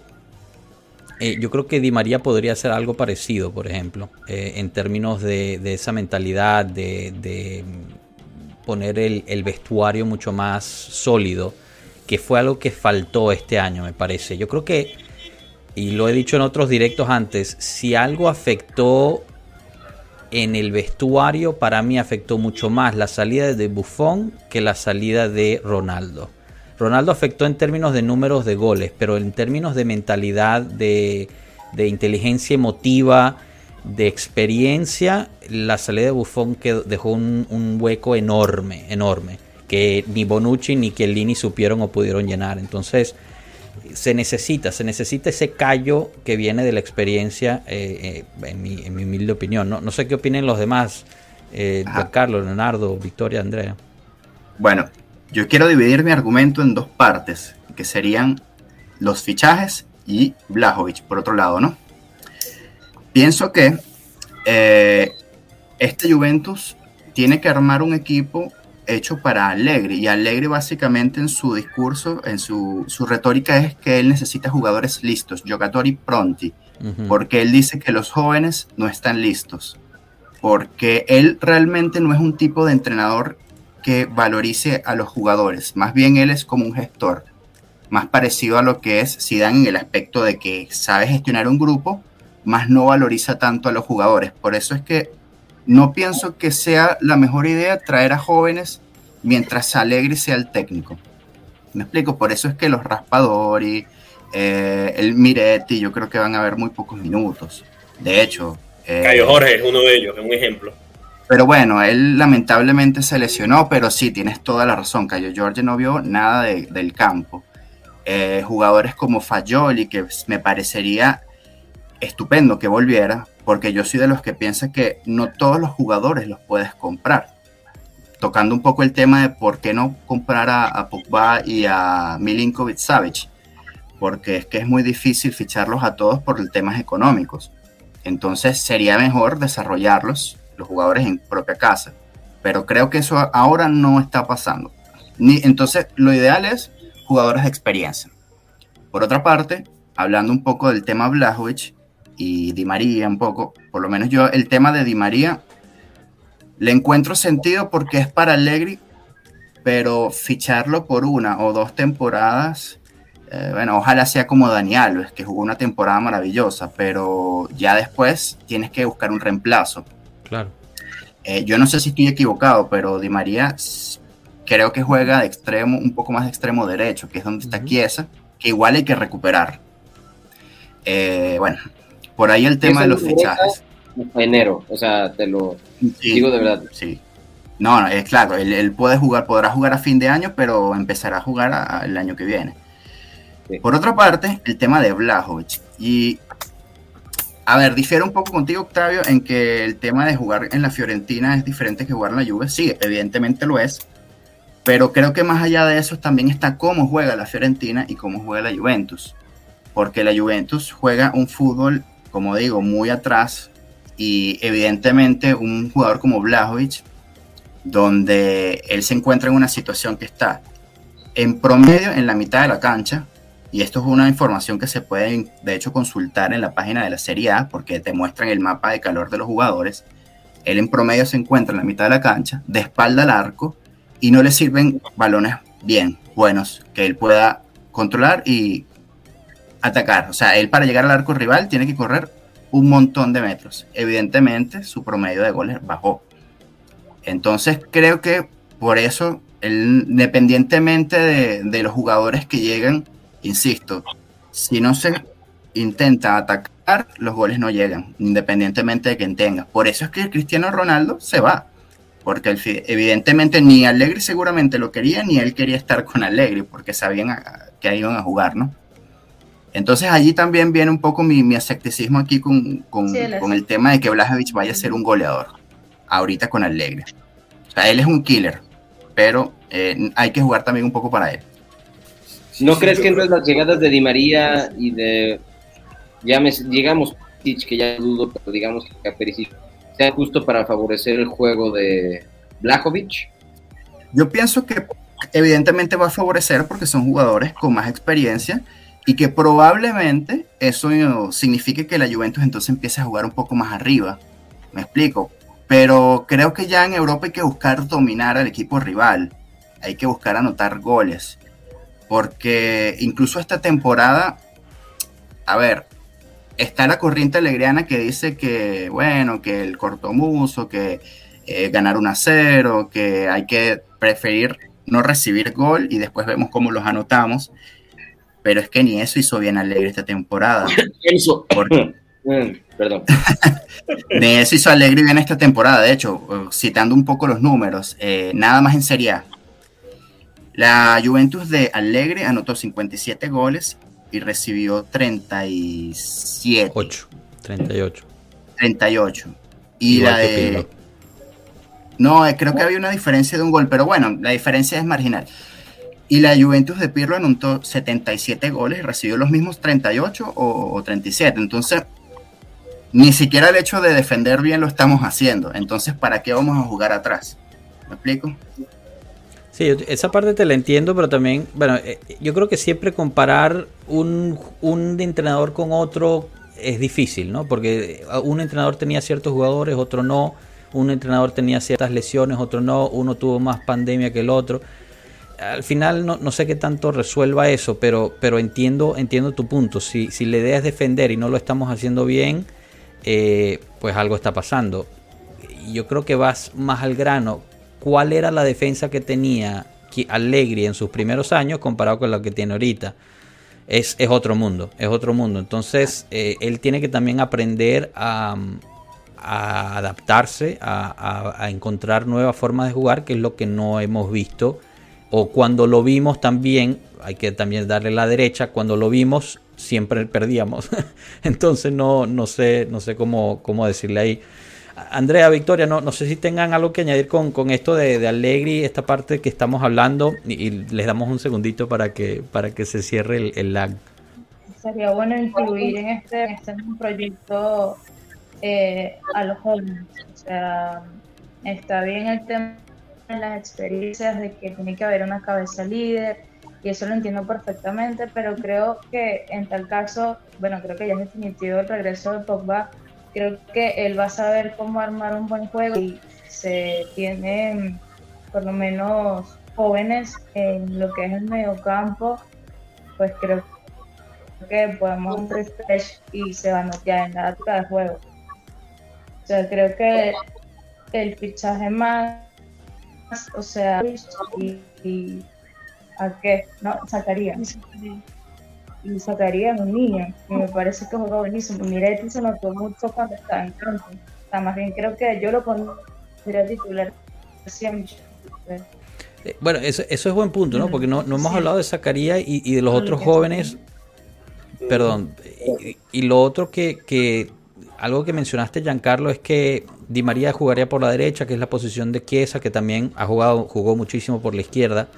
Eh, yo creo que Di María podría hacer algo parecido, por ejemplo, eh, en términos de, esa mentalidad, de, de poner el, el vestuario mucho más sólido, que fue algo que faltó este año, me parece. Yo creo que, y lo he dicho en otros directos antes, si algo afectó en el vestuario, para mí afectó mucho más la salida de Buffon que la salida de Ronaldo. Ronaldo afectó en términos de números de goles, pero en términos de mentalidad, de, de inteligencia emotiva, de experiencia, la salida de Buffon quedó- dejó un, un hueco enorme, enorme, que ni Bonucci ni Chiellini supieron o pudieron llenar. Entonces, se necesita, se necesita ese callo que viene de la experiencia, eh, eh, en, mi, en mi humilde opinión. No, no sé qué opinen los demás, eh, Ajá. Carlos, Leonardo, Victoria, Andrea. Bueno, yo quiero dividir mi argumento en dos partes, que serían los fichajes y Blajovic, por otro lado, ¿no? Pienso que eh, este Juventus tiene que armar un equipo hecho para Allegri y Allegri básicamente en su discurso, en su, su retórica es que él necesita jugadores listos, giocatori pronti, porque él dice que los jóvenes no están listos, porque él realmente no es un tipo de entrenador que valorice a los jugadores, más bien él es como un gestor, más parecido a lo que es Zidane en el aspecto de que sabe gestionar un grupo, más no valoriza tanto a los jugadores. Por eso es que no pienso que sea la mejor idea traer a jóvenes mientras Alegre sea el técnico. Me explico, por eso es que los Raspadori, eh, el Miretti, yo creo que van a haber muy pocos minutos. De hecho. Eh, Cayo Jorge es uno de ellos, es un ejemplo. Pero bueno, él lamentablemente se lesionó, pero sí, tienes toda la razón. Cayo Jorge no vio nada del campo. Eh, jugadores como Fagioli, que me parecería estupendo que volviera, porque yo soy de los que piensa que no todos los jugadores los puedes comprar. Tocando un poco el tema de por qué no comprar a, a y a Milinkovic Savic, porque es que es muy difícil ficharlos a todos por temas económicos. Entonces sería mejor desarrollarlos, jugadores en propia casa. Pero creo que eso ahora no está pasando. Ni, entonces lo ideal es jugadores de experiencia. Por otra parte, hablando un poco del tema Blajovic, y Di María un poco, por lo menos yo el tema de Di María le encuentro sentido porque es para Allegri, pero ficharlo por una o dos temporadas, eh, bueno, ojalá sea como Dani Alves, que jugó una temporada maravillosa, pero ya después tienes que buscar un reemplazo. Claro. Eh, yo no sé si estoy equivocado, pero Di María creo que juega de extremo, un poco más de extremo derecho, que es donde está Chiesa, que igual hay que recuperar. Eh, bueno, por ahí el tema de los fichajes. Enero, o sea, te lo digo de verdad. Sí. No, no, es claro, él, puede jugar, podrá jugar a fin de año, pero empezará a jugar el año que viene. Por otra parte, el tema de Blajovic. Y, a ver, difiere un poco contigo, Octavio, en que el tema de jugar en la Fiorentina es diferente que jugar en la Juve. Sí, evidentemente lo es. Pero creo que más allá de eso también está cómo juega la Fiorentina y cómo juega la Juventus. Porque la Juventus juega un fútbol como digo, muy atrás y evidentemente un jugador como Blajovic, donde él se encuentra en una situación que está en promedio en la mitad de la cancha, y esto es una información que se puede de hecho consultar en la página de la Serie A, porque te muestran el mapa de calor de los jugadores, él en promedio se encuentra en la mitad de la cancha, de espalda al arco, y no le sirven balones bien, buenos, que él pueda controlar y atacar. O sea, él para llegar al arco rival tiene que correr un montón de metros. Evidentemente, su promedio de goles bajó. Entonces, creo que por eso, independientemente de, los jugadores que llegan, insisto, si no se intenta atacar, los goles no llegan, independientemente de quien tenga. Por eso es que Cristiano Ronaldo se va. Porque evidentemente ni Allegri seguramente lo quería, ni él quería estar con Allegri, porque sabían que iban a jugar, ¿no? Entonces allí también viene un poco mi, mi escepticismo aquí con, el tema de que Blajovic vaya a ser un goleador, ahorita con Alegre. O sea, él es un killer, pero eh, hay que jugar también un poco para él. ¿No crees que entonces las llegadas de Di María y de, ya llegamos, que ya dudo, pero digamos que Perisic sea justo para favorecer el juego de Blajovic? Yo pienso que evidentemente va a favorecer porque son jugadores con más experiencia y que probablemente eso signifique que la Juventus entonces empiece a jugar un poco más arriba. Me explico. Pero creo que ya en Europa hay que buscar dominar al equipo rival. Hay que buscar anotar goles. Porque incluso esta temporada, a ver, está la corriente alegriana que dice que, bueno, que el cortomuso, que eh, ganar un a cero, que hay que preferir no recibir gol y después vemos cómo los anotamos pero es que ni eso hizo bien Alegre esta temporada. Eso. Mm, perdón. ni eso hizo Alegre bien esta temporada. De hecho, eh, citando un poco los números, eh, nada más en Serie A. La Juventus de Alegre anotó 57 goles y recibió 37. 8, 38. 38. Y la de. No, eh, creo que había una diferencia de un gol, pero bueno, la diferencia es marginal. Y la Juventus de Pirlo anotó 77 goles y recibió los mismos 38 o, o 37. Entonces, ni siquiera el hecho de defender bien lo estamos haciendo. Entonces, ¿para qué vamos a jugar atrás? ¿Me explico? Sí, esa parte te la entiendo, pero también, bueno, eh, yo creo que siempre comparar un, un entrenador con otro es difícil, ¿no? Porque un entrenador tenía ciertos jugadores, otro no. Un entrenador tenía ciertas lesiones, otro no. Uno tuvo más pandemia que el otro. Al final no, no sé qué tanto resuelva eso, pero, pero entiendo, entiendo tu punto. Si, si la idea es defender y no lo estamos haciendo bien, eh, pues algo está pasando. Yo creo que vas más al grano. ¿Cuál era la defensa que tenía Allegri en sus primeros años comparado con la que tiene ahorita? Es, es otro mundo, es otro mundo. Entonces, eh, él tiene que también aprender a, adaptarse, a, a, encontrar nuevas formas de jugar, que es lo que no hemos visto. O cuando lo vimos también, hay que también darle la derecha, cuando lo vimos siempre perdíamos. Entonces no, no sé, no sé cómo, cómo decirle ahí. Andrea, Victoria, no, no sé si tengan algo que añadir con, con esto de, de Allegri, esta parte que estamos hablando, y, les damos un segundito para que, para que se cierre el, el lag. Sería bueno incluir en este, en este proyecto eh, a los jóvenes. O sea, está bien el tema de las experiencias, de que tiene que haber una cabeza líder, y eso lo entiendo perfectamente, pero creo que en tal caso, bueno, creo que ya es definitivo el regreso de Pogba, creo que él va a saber cómo armar un buen juego y se tienen por lo menos jóvenes en lo que es el mediocampo, pues creo que podemos un refresh y se van ya en la época de juego. O sea, creo que el fichaje más, o sea, y, y ¿a qué? No, sacaría. Y sacaría a un niño. Y me parece que juega buenísimo. Miretti se notó mucho cuando estaba en campo. O sea, más bien creo que yo lo pondría titular siempre. Eh, bueno, eso, eso, es buen punto, ¿no? Porque no, no hemos sí. hablado de Zacarías y, y, de los otros jóvenes. Perdón. Y, y, lo otro que, que, algo que mencionaste, Giancarlo, es que Di María jugaría por la derecha, que es la posición de Chiesa, que también ha jugado, jugó muchísimo por la izquierda.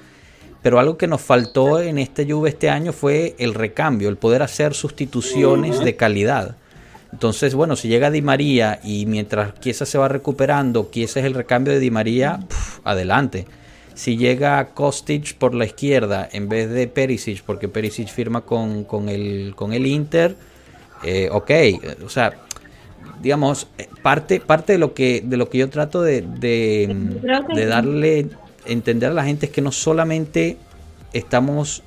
Pero algo que nos faltó en este Juve este año fue el recambio, el poder hacer sustituciones de calidad. Entonces, bueno, si llega Di María y mientras Chiesa se va recuperando, Chiesa es el recambio de Di María, puf, adelante. Si llega Kostic por la izquierda en vez de Perisic, porque Perisic firma con, con, el, con el Inter, eh, ok, o sea, digamos, parte, parte de, lo que, de lo que yo trato de, de, de darle entender a la gente es que no solamente estamos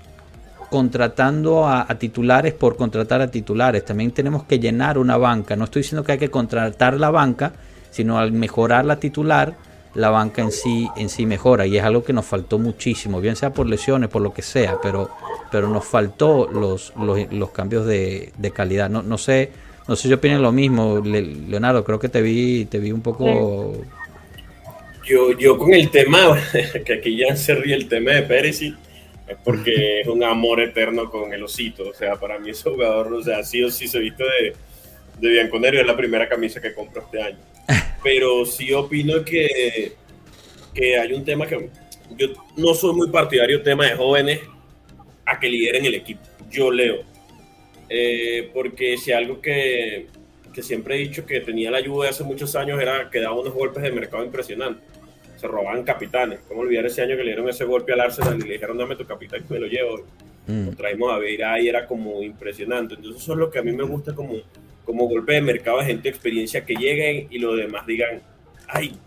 contratando a, titulares por contratar a titulares, también tenemos que llenar una banca. No estoy diciendo que hay que contratar la banca, sino al mejorar la titular, la banca en sí, en sí mejora. Y es algo que nos faltó muchísimo, bien sea por lesiones, por lo que sea, pero, pero nos faltó los, los, cambios de, calidad. No, no sé, no sé si opinan lo mismo, Leonardo, creo que te vi, te vi un poco. Yo, yo con el tema, que aquí ya se ríe el tema de Pérez, es porque es un amor eterno con el osito. O sea, para mí ese jugador, o sea, sí o sí se viste de, de Bianconero, es la primera camisa que compro este año. Pero sí opino que, que hay un tema que yo no soy muy partidario tema de jóvenes a que lideren el equipo. Yo leo. Eh, porque si algo que, que siempre he dicho que tenía la Juve hace muchos años era que daba unos golpes de mercado impresionantes se robaban capitanes. ¿Cómo olvidar ese año que le dieron ese golpe al Arsenal y le dijeron dame tu capitán que me lo llevo? Mm. Lo traímos a ver ahí, era como impresionante. Entonces eso es lo que a mí me gusta como, como golpe de mercado de gente de experiencia que lleguen y los demás digan, ay,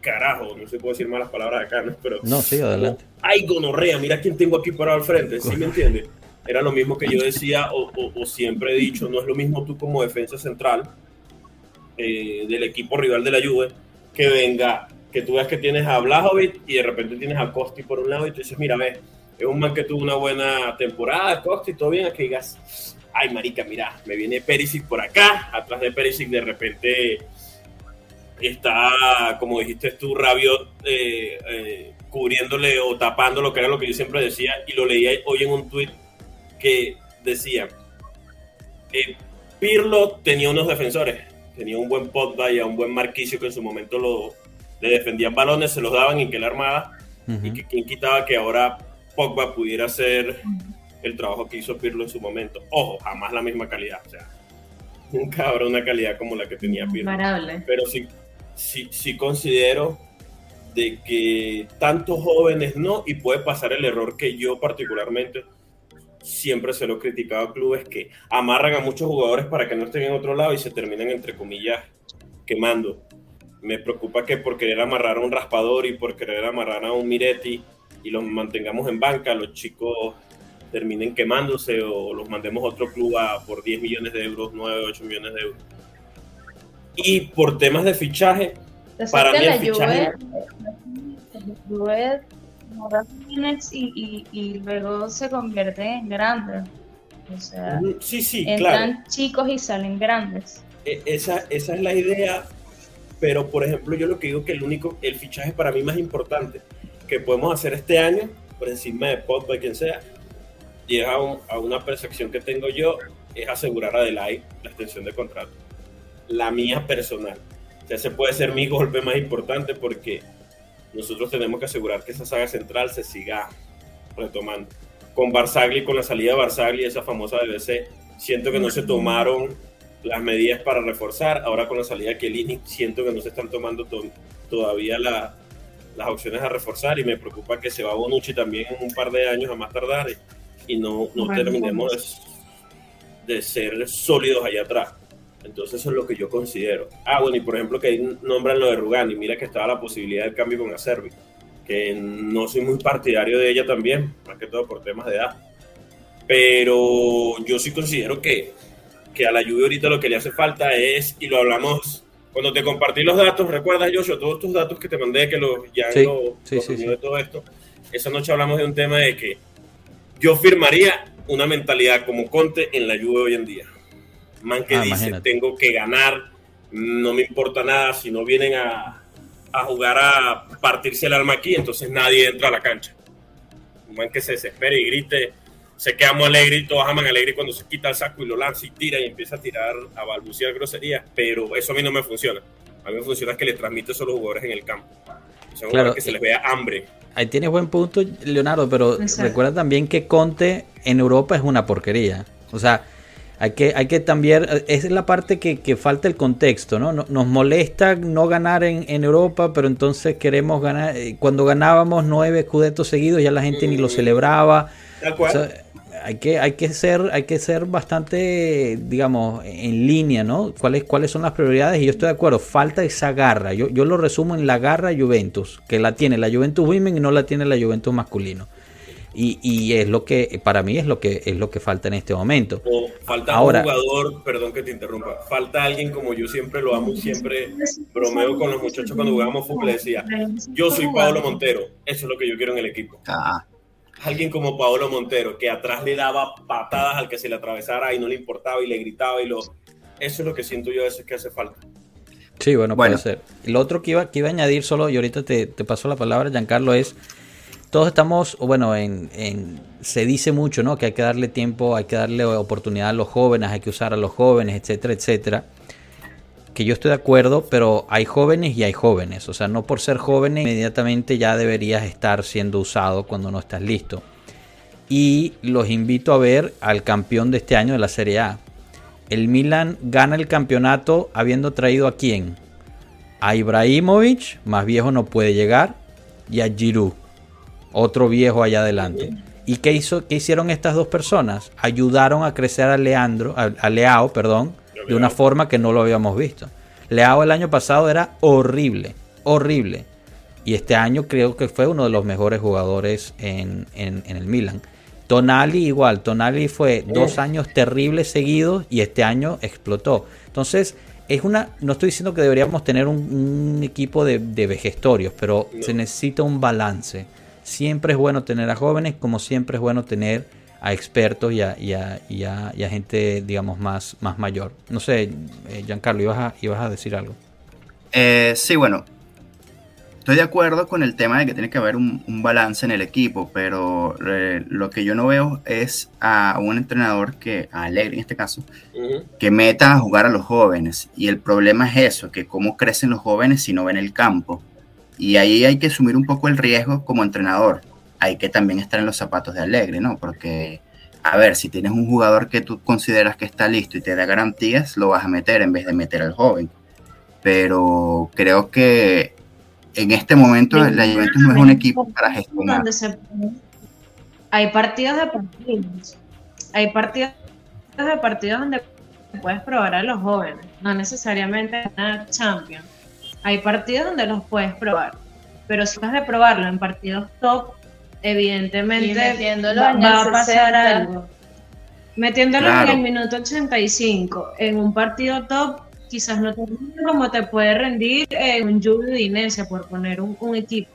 carajo, no se puede decir malas palabras acá, ¿no? Pero, no, sí, adelante. Ay, gonorrea, mira quién tengo aquí parado al frente, ¿sí me entiendes? Era lo mismo que yo decía o, o, o, siempre he dicho, no es lo mismo tú como defensa central eh, del equipo rival de la Juve que venga que tú ves que tienes a Blajovic y de repente tienes a Costi por un lado y tú dices, mira, ves, es un man que tuvo una buena temporada, Costi, todo bien, aquí digas, ay, marica, mira, me viene Perisic por acá, atrás de Perisic de repente está, como dijiste tú, Rabiot eh, eh, cubriéndole o tapando lo que era lo que yo siempre decía y lo leí hoy en un tweet que decía, eh, Pirlo tenía unos defensores, tenía un buen Pogba y a un buen Marquisio que en su momento lo le defendían balones, se los daban y que la armada, y que quien quitaba que ahora Pogba pudiera hacer el trabajo que hizo Pirlo en su momento. Ojo, jamás la misma calidad, o sea, nunca habrá una calidad como la que tenía Pirlo. Pero sí, sí, sí considero de que tantos jóvenes no, y puede pasar el error que yo particularmente siempre se lo he criticado a clubes que amarran a muchos jugadores para que no estén en otro lado y se terminan, entre comillas, quemando. Me preocupa que por querer amarrar a un raspador y por querer amarrar a un Miretti y los mantengamos en banca, los chicos terminen quemándose o los mandemos a otro club a, por 10 millones de euros, 9, 8 millones de euros. Y por temas de fichaje, para mí el fichaje... y, y, luego se convierte en grandes. O sea, sí, sí, entran chicos y salen grandes. E, esa, esa es la idea, pero por ejemplo yo lo que digo que el único, el fichaje para mí más importante que podemos hacer este año, por encima de Pogba quien sea, y a, una percepción que tengo yo, es asegurar a Delay la extensión de contrato. La mía personal. O sea, ese puede ser mi golpe más importante porque nosotros tenemos que asegurar que esa saga central se siga retomando. Con Barzagli, con la salida de Barzagli, esa famosa BBC, siento que no se tomaron las medidas para reforzar. Ahora con la salida de Chiellini, siento que no se están tomando todavía las opciones a reforzar y me preocupa que se va Bonucci también en un par de años a más tardar y, no, no terminemos de ser sólidos allá atrás. Entonces eso es lo que yo considero. Ah, bueno, y por ejemplo que ahí nombran lo de Rugani, mira que estaba la posibilidad del cambio con Acerbi, que no soy muy partidario de ella también, más que todo por temas de edad. Pero yo sí considero que, que a la lluvia ahorita lo que le hace falta es, y lo hablamos cuando te compartí los datos, recuerdas Joshua, todos tus datos que te mandé, que los ya sí, de todo esto, esa noche hablamos de un tema de que yo firmaría una mentalidad como Conte en la lluvia hoy en día. Man que ah, dice, tengo que ganar, no me importa nada, si no vienen a, a, jugar a partirse el alma aquí, entonces nadie entra a la cancha. Un man que se desespere y grite, se queda muy alegre y todos aman alegre cuando se quita el saco y lo lanza y tira y empieza a tirar, a balbucear groserías, pero eso a mí no me funciona. A mí me funciona que le transmite eso a los jugadores en el campo. claro, que se les vea hambre. Ahí tienes buen punto, Leonardo, pero recuerda también que Conte en Europa es una porquería. O sea, hay que, hay que también, es la parte que, que falta el contexto, ¿no? Nos molesta no ganar en, en, Europa, pero entonces queremos ganar. Eh, cuando ganábamos nueve escudetos seguidos, ya la gente ni lo celebraba. Hay que, hay que ser, hay que ser bastante, digamos, en línea, ¿no? ¿Cuáles, cuáles son las prioridades? Y yo estoy de acuerdo, falta esa garra. Yo, yo lo resumo en la garra Juventus, que la tiene la Juventus Women y no la tiene la Juventus masculino. Y, es lo que, para mí, es lo que es lo que falta en este momento. falta un jugador, perdón que te interrumpa, falta alguien como yo siempre lo amo, siempre bromeo con los muchachos cuando jugábamos fútbol, le decía, yo soy Pablo Montero, eso es lo que yo quiero en el equipo. Ah. Alguien como Pablo Montero, que atrás le daba patadas al que se le atravesara y no le importaba y le gritaba y lo... Eso es lo que siento yo a veces que hace falta. Sí, bueno, puede ser. Lo otro que iba, que iba a añadir solo, y ahorita te, te paso la palabra, Giancarlo, es todos estamos, bueno, en, se dice mucho, ¿no? Que hay que darle tiempo, hay que darle oportunidad a los jóvenes, hay que usar a los jóvenes, etcétera, etcétera. Que yo estoy de acuerdo, pero hay jóvenes y hay jóvenes. O sea, no por ser joven inmediatamente ya deberías estar siendo usado cuando no estás listo. Y los invito a ver al campeón de este año de la Serie A. El Milan gana el campeonato habiendo traído a quién? A Ibrahimovic, más viejo no puede llegar, y a Giroud otro viejo allá adelante. ¿Y qué, hizo, qué hicieron estas dos personas? Ayudaron a crecer a Leandro, a, Leao, perdón, de una forma que no lo habíamos visto. Leao el año pasado era horrible, horrible. Y este año creo que fue uno de los mejores jugadores en, el Milan. Tonali igual, Tonali fue dos años terribles seguidos y este año explotó. Entonces, es una, no estoy diciendo que deberíamos tener un, equipo de, de vejestorios, pero se necesita un balance siempre es bueno tener a jóvenes, como siempre es bueno tener a expertos y a, y a, gente, digamos, más, más mayor. No sé, eh, Giancarlo, ¿ibas a, ibas a decir algo? Eh, sí, bueno, estoy de acuerdo con el tema de que tiene que haber un, balance en el equipo, pero eh, lo que yo no veo es a un entrenador que, a Alegre en este caso, que meta a jugar a los jóvenes. Y el problema es eso, que cómo crecen los jóvenes si no ven el campo. Y ahí hay que asumir un poco el riesgo como entrenador. Hay que también estar en los zapatos de Alegre, ¿no? Porque, a ver, si tienes un jugador que tú consideras que está listo y te da garantías, lo vas a meter en vez de meter al joven. Pero creo que en este momento la Juventus no es un equipo para gestionar. Hay partidos de partidos. Hay partidos de partidos donde puedes probar a los jóvenes, no necesariamente en Champions. Hay partidos donde los puedes probar, pero si vas de probarlo en partidos top, evidentemente va, a pasar algo. Metiéndolo en el minuto 85 en un partido top, quizás no te como te puede rendir en un Julio Dinesia, por poner un, equipo.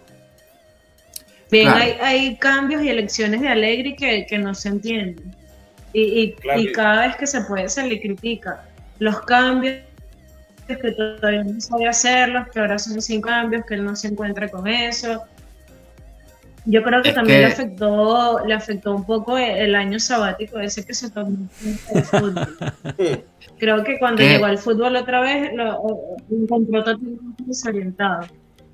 Bien, hay, cambios y elecciones de Alegri que, que no se entienden. Y, y, cada vez que se puede se le critica. Los cambios que todavía no sabe hacerlos, que ahora son sin cambios, que él no se encuentra con eso. Yo creo que también le afectó le afectó un poco el año sabático ese que se tomó el fútbol. creo que cuando llegó al fútbol otra vez lo, encontró totalmente desorientado.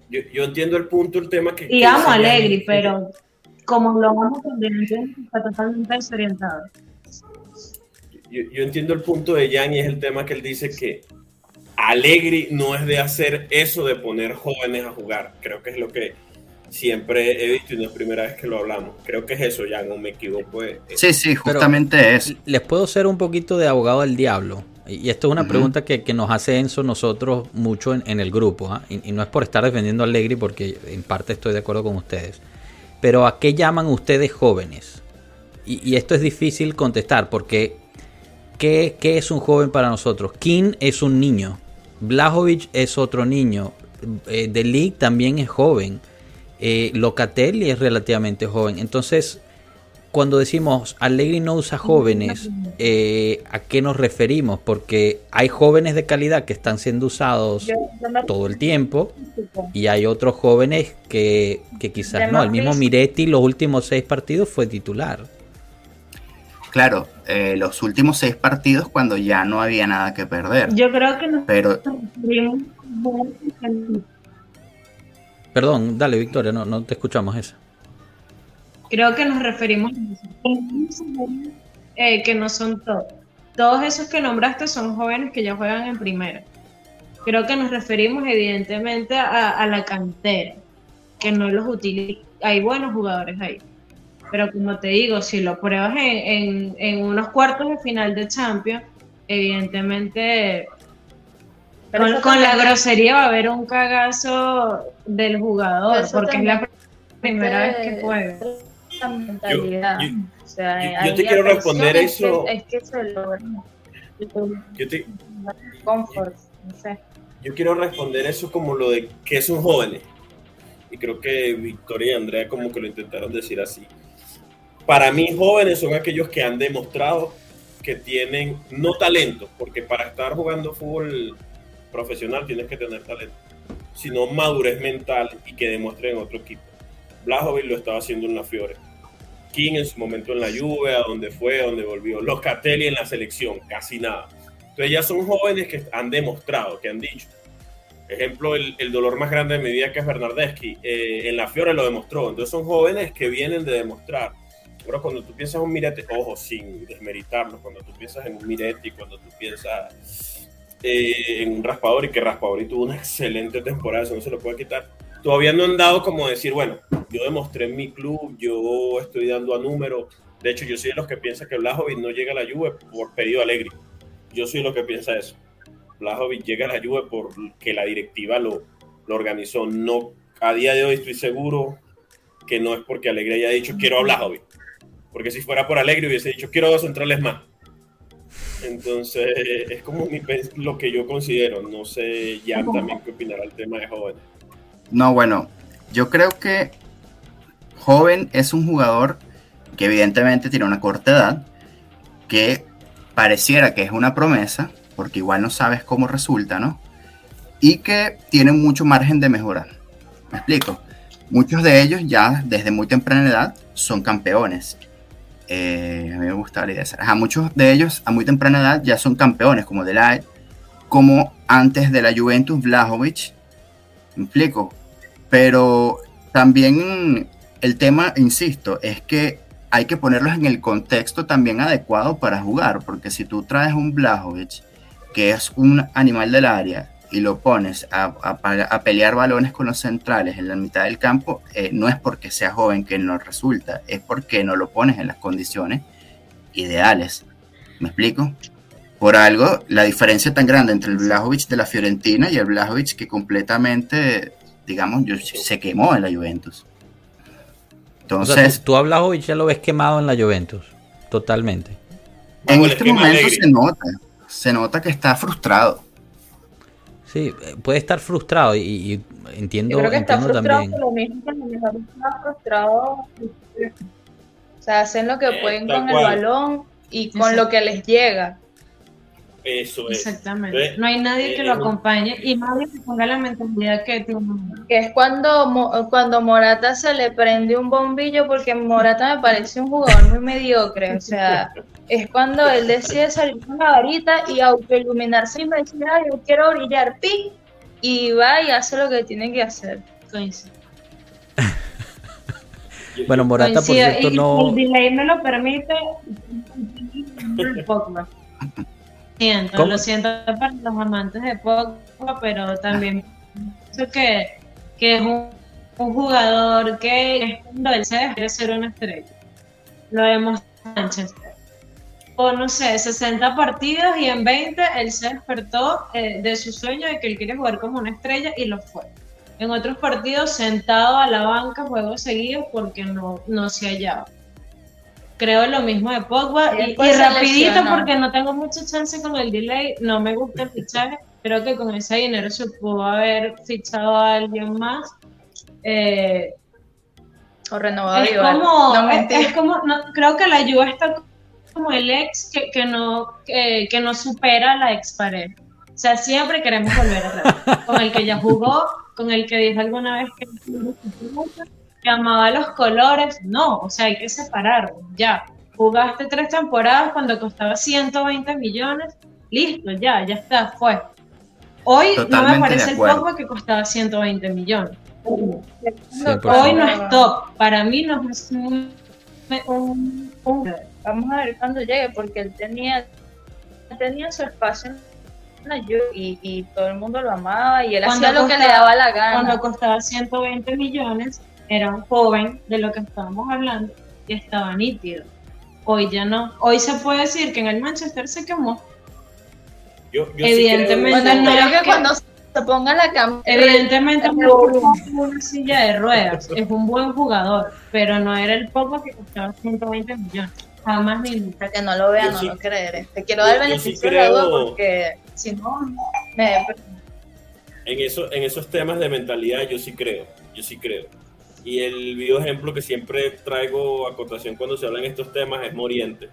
Yo, yo, entiendo el punto, el tema que... Y amo a Alegri, pero como lo amo también, está totalmente desorientado yo, entiendo el punto de Jan y es el tema que él dice que Alegri no es de hacer eso de poner jóvenes a jugar. Creo que es lo que siempre he visto y no es primera vez que lo hablamos. Creo que es eso, Jan, no me equivoco. Sí, sí, justamente es. Les puedo ser un poquito de abogado del diablo. Y esto es una pregunta que, nos hace Enzo nosotros mucho en, el grupo. ¿ah? Y, no es por estar defendiendo a Allegri, porque en parte estoy de acuerdo con ustedes. Pero ¿a qué llaman ustedes jóvenes? Y, y esto es difícil contestar porque ¿Qué, es un joven para nosotros? King es un niño. Blajovic es otro niño. Eh, De Ligt también es joven. Eh, Locatelli es relativamente joven. Entonces, cuando decimos Allegri no usa jóvenes, eh, ¿a qué nos referimos? Porque hay jóvenes de calidad que están siendo usados todo el tiempo y hay otros jóvenes que, que quizás no. El mismo Miretti los últimos seis partidos fue titular. Claro, eh, los últimos seis partidos cuando ya no había nada que perder. Yo creo que nos pero... Perdón, dale Victoria, no, te escuchamos esa. Creo que nos referimos eh, que no son todos. Todos esos que nombraste son jóvenes que ya juegan en primera. Creo que nos referimos evidentemente a, la cantera, que no los utiliza. Hay buenos jugadores ahí pero como te digo, si lo pruebas en, unos cuartos de final de Champions, evidentemente con, la grosería va a haber un cagazo del jugador, porque es la primera vez que juega. Yo, te quiero responder eso. Es que, se logra. Yo te, Yo quiero responder eso como lo de que son jóvenes. Y creo que Victoria y Andrea como que lo intentaron decir así para mí jóvenes son aquellos que han demostrado que tienen no talento, porque para estar jugando fútbol profesional tienes que tener talento, sino madurez mental y que demuestren en otro equipo. Blajovic lo estaba haciendo en la Fiore. King en su momento en la Juve, a donde fue, a donde volvió. Los Catelli en la selección, casi nada. Entonces ya son jóvenes que han demostrado, que han dicho. Ejemplo, el, dolor más grande de mi vida que es Bernardeschi. Eh, en la Fiore lo demostró. Entonces son jóvenes que vienen de demostrar pero cuando tú piensas en un Miretti, ojo, sin desmeritarlo, cuando tú piensas en un Miretti, cuando tú piensas eh, en un raspador y que raspador y tuvo una excelente temporada, eso no se lo puede quitar. Todavía no han dado como decir, bueno, yo demostré en mi club, yo estoy dando a número. De hecho, yo soy de los que piensa que Blajovic no llega a la Juve por pedido alegre. Yo soy de los que piensa eso. Blajovic llega a la Juve porque la directiva lo, lo organizó. No, a día de hoy estoy seguro que no es porque Alegre haya dicho quiero a Blajovic. Porque si fuera por Alegre hubiese dicho, quiero dos centrales más. Entonces, es como lo que yo considero. No sé ya también qué opinará el tema de jóvenes. No, bueno, yo creo que joven es un jugador que evidentemente tiene una corta edad, que pareciera que es una promesa, porque igual no sabes cómo resulta, ¿no? Y que tiene mucho margen de mejorar. ¿Me explico? Muchos de ellos ya desde muy temprana edad son campeones eh, a mí me gusta la idea. A muchos de ellos a muy temprana edad ya son campeones, como Delay, como antes de la Juventus, Vlahovic. ¿Me explico? Pero también el tema, insisto, es que hay que ponerlos en el contexto también adecuado para jugar, porque si tú traes un Blajovic, que es un animal del área, y lo pones a, pelear balones con los centrales en la mitad del campo, eh, no es porque sea joven que no resulta, es porque no lo pones en las condiciones ideales. ¿Me explico? Por algo, la diferencia tan grande entre el Blajovic de la Fiorentina y el Blajovic que completamente, digamos, se quemó en la Juventus. Entonces, tú, a Blajovic ya lo ves quemado en la Juventus, totalmente. En este momento se nota, se nota que está frustrado. Sí, eh, puede estar frustrado y, entiendo, Yo creo que está frustrado Lo mismo que está frustrado. O sea, hacen lo que eh, pueden con el balón y con lo que les llega. Eso es. Exactamente. No hay nadie que lo acompañe y nadie que ponga la mentalidad que tiene. Que es cuando, cuando Morata se le prende un bombillo, porque Morata me parece un jugador muy mediocre. O sea, es cuando él decide salir con la varita y autoiluminarse y me dice, Ay, yo quiero brillar, pi, y va y hace lo que tiene que hacer. bueno, Morata, por cierto, no. El delay me lo permite. Siento, lo siento para los amantes de Pogba, pero también pienso que, que es un, jugador que cuando él se quiere ser una estrella. Lo vemos en Manchester o no sé, 60 partidos y en 20 él se despertó eh, de su sueño de que él quiere jugar como una estrella y lo fue. En otros partidos sentado a la banca, juegos seguidos porque no, no se hallaba. Creo lo mismo de Pogba y, rapidito porque no tengo mucha chance con el delay, no me gusta el fichaje, creo que con ese dinero se pudo haber fichado a alguien más. Eh, o renovado. Es como, no, es, como creo que la ayuda está como el ex que, que no, que, que, no supera la ex pareja. O sea, siempre queremos volver a con el que ya jugó, con el que dijo alguna vez que, que amaba los colores. No, o sea, hay que separarlo, ya. Jugaste tres temporadas cuando costaba 120 millones, listo, ya, ya está, fue. Hoy no me parece el poco que costaba 120 millones. Hoy no es top, para mí no es un, un, un vamos a ver cuando llegue, porque él tenía, tenía su espacio y, y todo el mundo lo amaba y él hacía lo que le daba la gana. Cuando costaba 120 millones, era un joven de lo que estábamos hablando y estaba nítido. Hoy ya no. Hoy se puede decir que en el Manchester se quemó. Yo, Evidentemente, no que, cuando se ponga la cama. Evidentemente, es una silla de ruedas. Es un buen jugador, pero no era el poco que costaba 120 millones. Jamás ni que no lo vea, no lo creeré. Te quiero dar el beneficio de la duda porque si no, me. En, eso, en esos temas de mentalidad, yo sí creo. Yo sí creo. Y el video ejemplo que siempre traigo a cotación cuando se hablan estos temas es Moriente.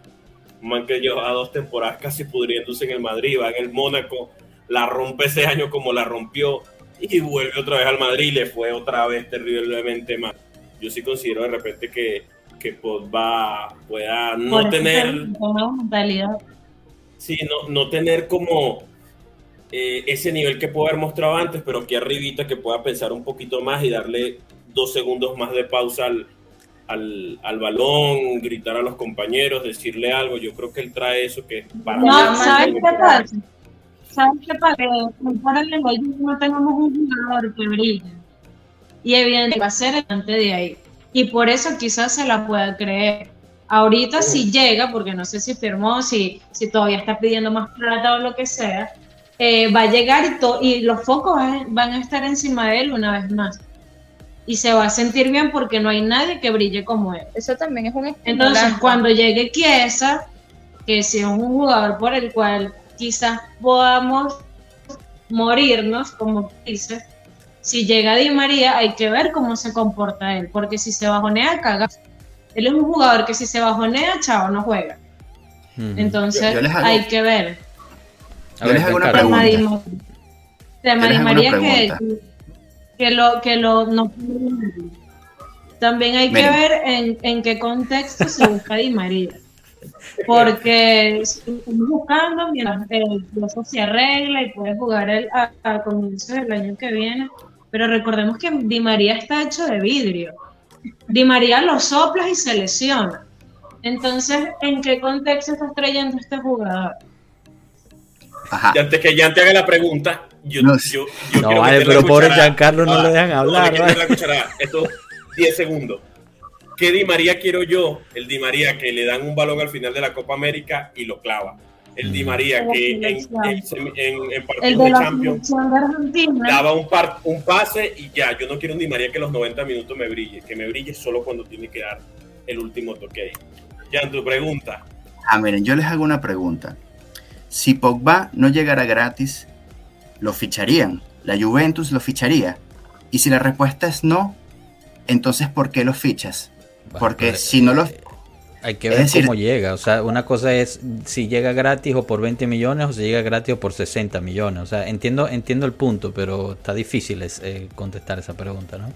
Un man que lleva dos temporadas casi pudriéndose en el Madrid, va en el Mónaco, la rompe ese año como la rompió y vuelve otra vez al Madrid y le fue otra vez terriblemente mal. Yo sí considero de repente que que Pogba pueda no tener mentalidad. Sí, no, no tener como eh, ese nivel que puedo haber mostrado antes, pero que arribita que pueda pensar un poquito más y darle dos segundos más de pausa al, al, al, balón, gritar a los compañeros, decirle algo. Yo creo que él trae eso que para no, ¿sabes qué pasa? ¿Sabes qué pasa? Para el no tenemos un jugador que brille. Y evidentemente va a ser antes de ahí y por eso quizás se la pueda creer. Ahorita si llega, porque no sé si firmó, si, si todavía está pidiendo más plata o lo que sea, eh, va a llegar y, y los focos van a estar encima de él una vez más. Y se va a sentir bien porque no hay nadie que brille como él. Eso también es un Entonces, cuando llegue Chiesa, que si es un jugador por el cual quizás podamos morirnos, como dices, si llega Di María, hay que ver cómo se comporta él, porque si se bajonea, caga. Él es un jugador que si se bajonea, chao, no juega. Entonces, hay que ver. Yo les hago una pregunta. Tema Di María que, que, lo, que lo no también hay que ver en, en, qué contexto se busca Di María. Porque estamos buscando mientras el eso se arregla y puede jugar el, a, a comienzos del año que viene, pero recordemos que Di María está hecho de vidrio. Di María lo soplas y se lesiona. Entonces, ¿en qué contexto estás trayendo a este jugador? Ajá. Y antes que Jan te haga la pregunta, yo, no, yo, yo no vale, pero pobre Giancarlo no le dejan hablar. Estos 10 segundos. ¿Qué Di María quiero yo? El Di María que le dan un balón al final de la Copa América y lo clava. El Di María que en, en, en partidos de, Champions daba un, par, un pase y ya. Yo no quiero un Di María que los 90 minutos me brille, que me brille solo cuando tiene que dar el último toque. Ya en tu pregunta. Ah, miren, yo les hago una pregunta. Si Pogba no llegara gratis, ¿lo ficharían? ¿La Juventus lo ficharía? Y si la respuesta es no, entonces ¿por qué lo fichas? Porque si no lo... Eh, hay que ver cómo llega. O sea, una cosa es si llega gratis o por 20 millones o si llega gratis o por 60 millones. O sea, entiendo, entiendo el punto, pero está difícil es, eh, contestar esa pregunta, ¿no?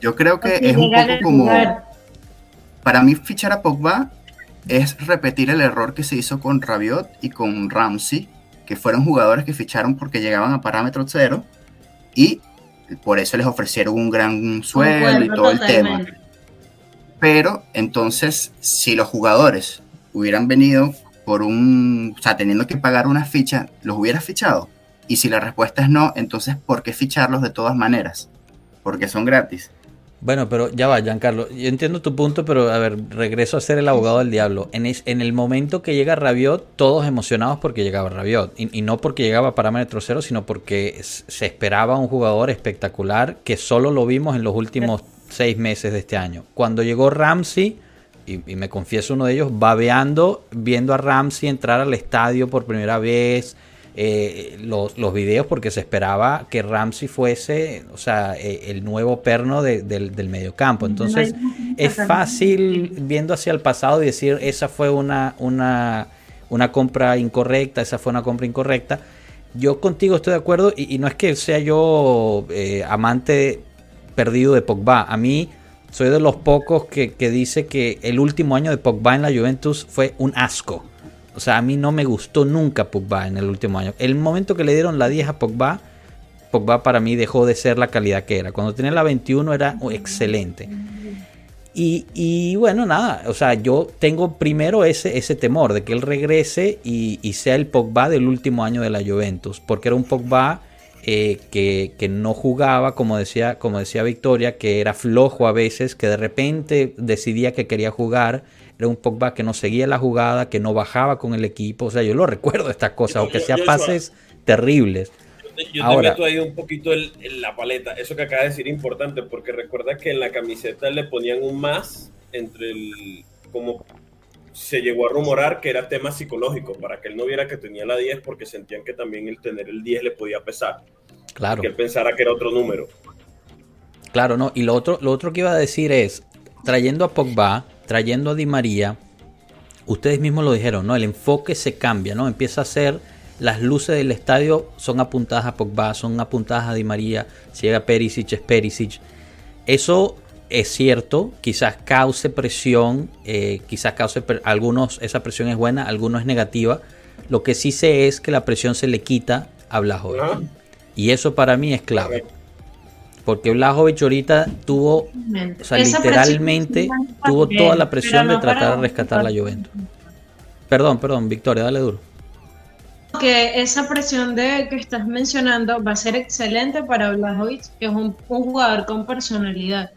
Yo creo que es un poco como... Para mí fichar a Pogba es repetir el error que se hizo con Rabiot y con Ramsey, que fueron jugadores que ficharon porque llegaban a parámetro cero y por eso les ofrecieron un gran sueldo y todo el tema. Pero entonces, si los jugadores hubieran venido por un, o sea, teniendo que pagar una ficha, ¿los hubieras fichado? Y si la respuesta es no, entonces ¿por qué ficharlos de todas maneras? Porque son gratis. Bueno, pero ya va, Giancarlo. Yo entiendo tu punto, pero a ver, regreso a ser el abogado del diablo. En, en el momento que llega Rabiot, todos emocionados porque llegaba Rabiot. Y, no porque llegaba a parámetro cero, sino porque se esperaba un jugador espectacular que solo lo vimos en los últimos seis meses de este año. Cuando llegó Ramsey, y, y me confieso uno de ellos, babeando, viendo a Ramsey entrar al estadio por primera vez eh, los, los, videos porque se esperaba que Ramsey fuese, o sea, eh, el nuevo perno del, del mediocampo. Entonces, es fácil viendo hacia el pasado y decir, esa fue una, una, una compra incorrecta, esa fue una compra incorrecta. Yo contigo estoy de acuerdo y, no es que sea yo eh, amante perdido de Pogba. A mí soy de los pocos que, que dice que el último año de Pogba en la Juventus fue un asco. O sea, a mí no me gustó nunca Pogba en el último año. El momento que le dieron la 10 a Pogba, Pogba para mí dejó de ser la calidad que era. Cuando tenía la 21 era excelente. Y, bueno, nada, o sea, yo tengo primero ese, ese temor de que él regrese y, sea el Pogba del último año de la Juventus, porque era un Pogba eh, que, que, no jugaba, como decía, como decía Victoria, que era flojo a veces, que de repente decidía que quería jugar era un Pogba que no seguía la jugada, que no bajaba con el equipo. O sea, yo lo recuerdo estas cosas, aunque sea pases terribles. Yo, te, meto ahí un poquito en, la paleta. Eso que acaba de decir es importante, porque recuerda que en la camiseta le ponían un más entre el. como se llegó a rumorar que era tema psicológico, para que él no viera que tenía la 10, porque sentían que también el tener el 10 le podía pesar. Claro. Que él pensara que era otro número. Claro, no. Y lo otro, lo otro que iba a decir es, trayendo a Pogba, trayendo a Di María, ustedes mismos lo dijeron, ¿no? El enfoque se cambia, ¿no? Empieza a ser las luces del estadio son apuntadas a Pogba, son apuntadas a Di María, si llega Perisic es Perisic. Eso es cierto, quizás cause presión, eh, quizás cause algunos, esa presión es buena, algunos es negativa. Lo que sí sé es que la presión se le quita a Blajovic. Y eso para mí es clave. Porque Blajovic ahorita tuvo, o sea, literalmente tuvo toda la presión de tratar de rescatar la Juventus. Perdón, perdón, Victoria, dale duro. Que esa presión de que estás mencionando va a ser excelente para Blajovic, que es un, jugador con personalidad.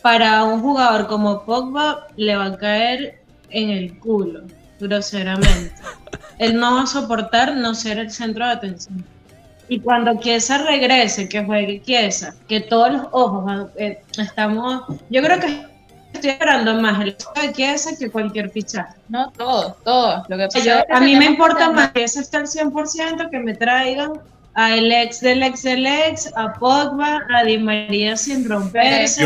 Para un jugador como Pogba le va a caer en el culo, groseramente. Él no va a soportar no ser el centro de atención. Y cuando Kiesa regrese, que juegue Kiesa, que todos los ojos eh, estamos. Yo creo que estoy esperando más el de Kiesa que cualquier fichaje. No, todo, todo. Lo que a mí me importa más que ese esté al 100% que me traigan a el ex del ex del ex, a Pogba, a Di María sin romperse.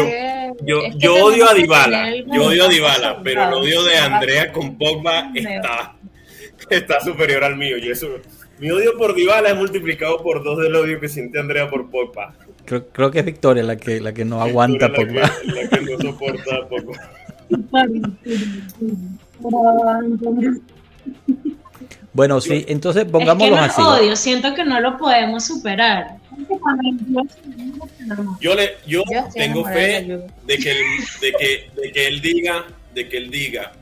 Yo, yo, odio a Dybala, yo odio a Dybala, pero el odio de Andrea con Pogba está, está superior al mío y eso mi odio por Dybala es multiplicado por dos del odio que siente Andrea por Pogba. Creo, que es Victoria la que, la que no aguanta la Pogba. la que no soporta Pogba. Bueno, sí, entonces pongámoslo es así. odio, siento que no lo podemos superar. Yo le, yo, tengo fe de que, de que, de que él diga, de que él diga,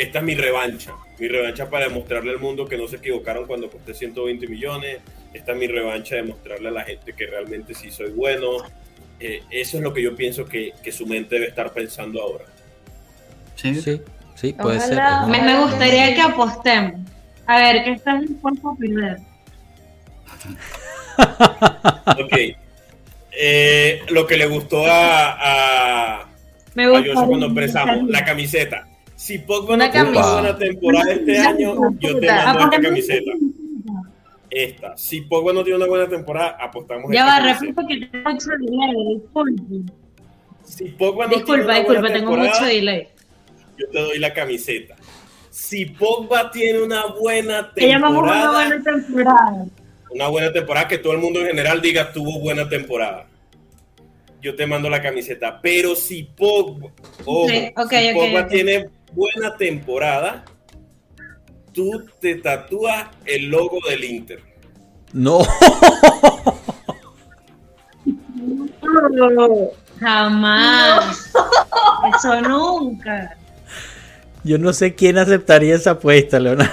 esta es mi revancha, mi revancha para demostrarle al mundo que no se equivocaron cuando costé 120 millones, esta es mi revancha de mostrarle a la gente que realmente sí soy bueno. Eh, eso es lo que yo pienso que, que su mente debe estar pensando ahora. Sí, sí, sí puede ser. Me, me, gustaría que apostemos. A ver, ¿qué estás dispuesto a perder? ok. Eh, lo que le gustó a, a, me a cuando empezamos, la camiseta. Si Pogba no tiene una buena temporada este año, yo te mando esta camiseta. Esta. Si Pogba no tiene una buena temporada, apostamos Ya va, repito que tengo mucho delay, disculpe. Si Pogba no disculpa, tiene una disculpa, buena tengo mucho delay. Yo te doy la camiseta. Si Pogba tiene una buena temporada. una buena temporada. Una buena temporada que todo el mundo en general diga tuvo buena temporada. Yo te mando la camiseta. Pero si Pogba, si Pogba tiene buena temporada, tú te tatúas el logo del Inter. No. Jamás. Eso nunca. Yo no sé quién aceptaría esa apuesta, Leonardo.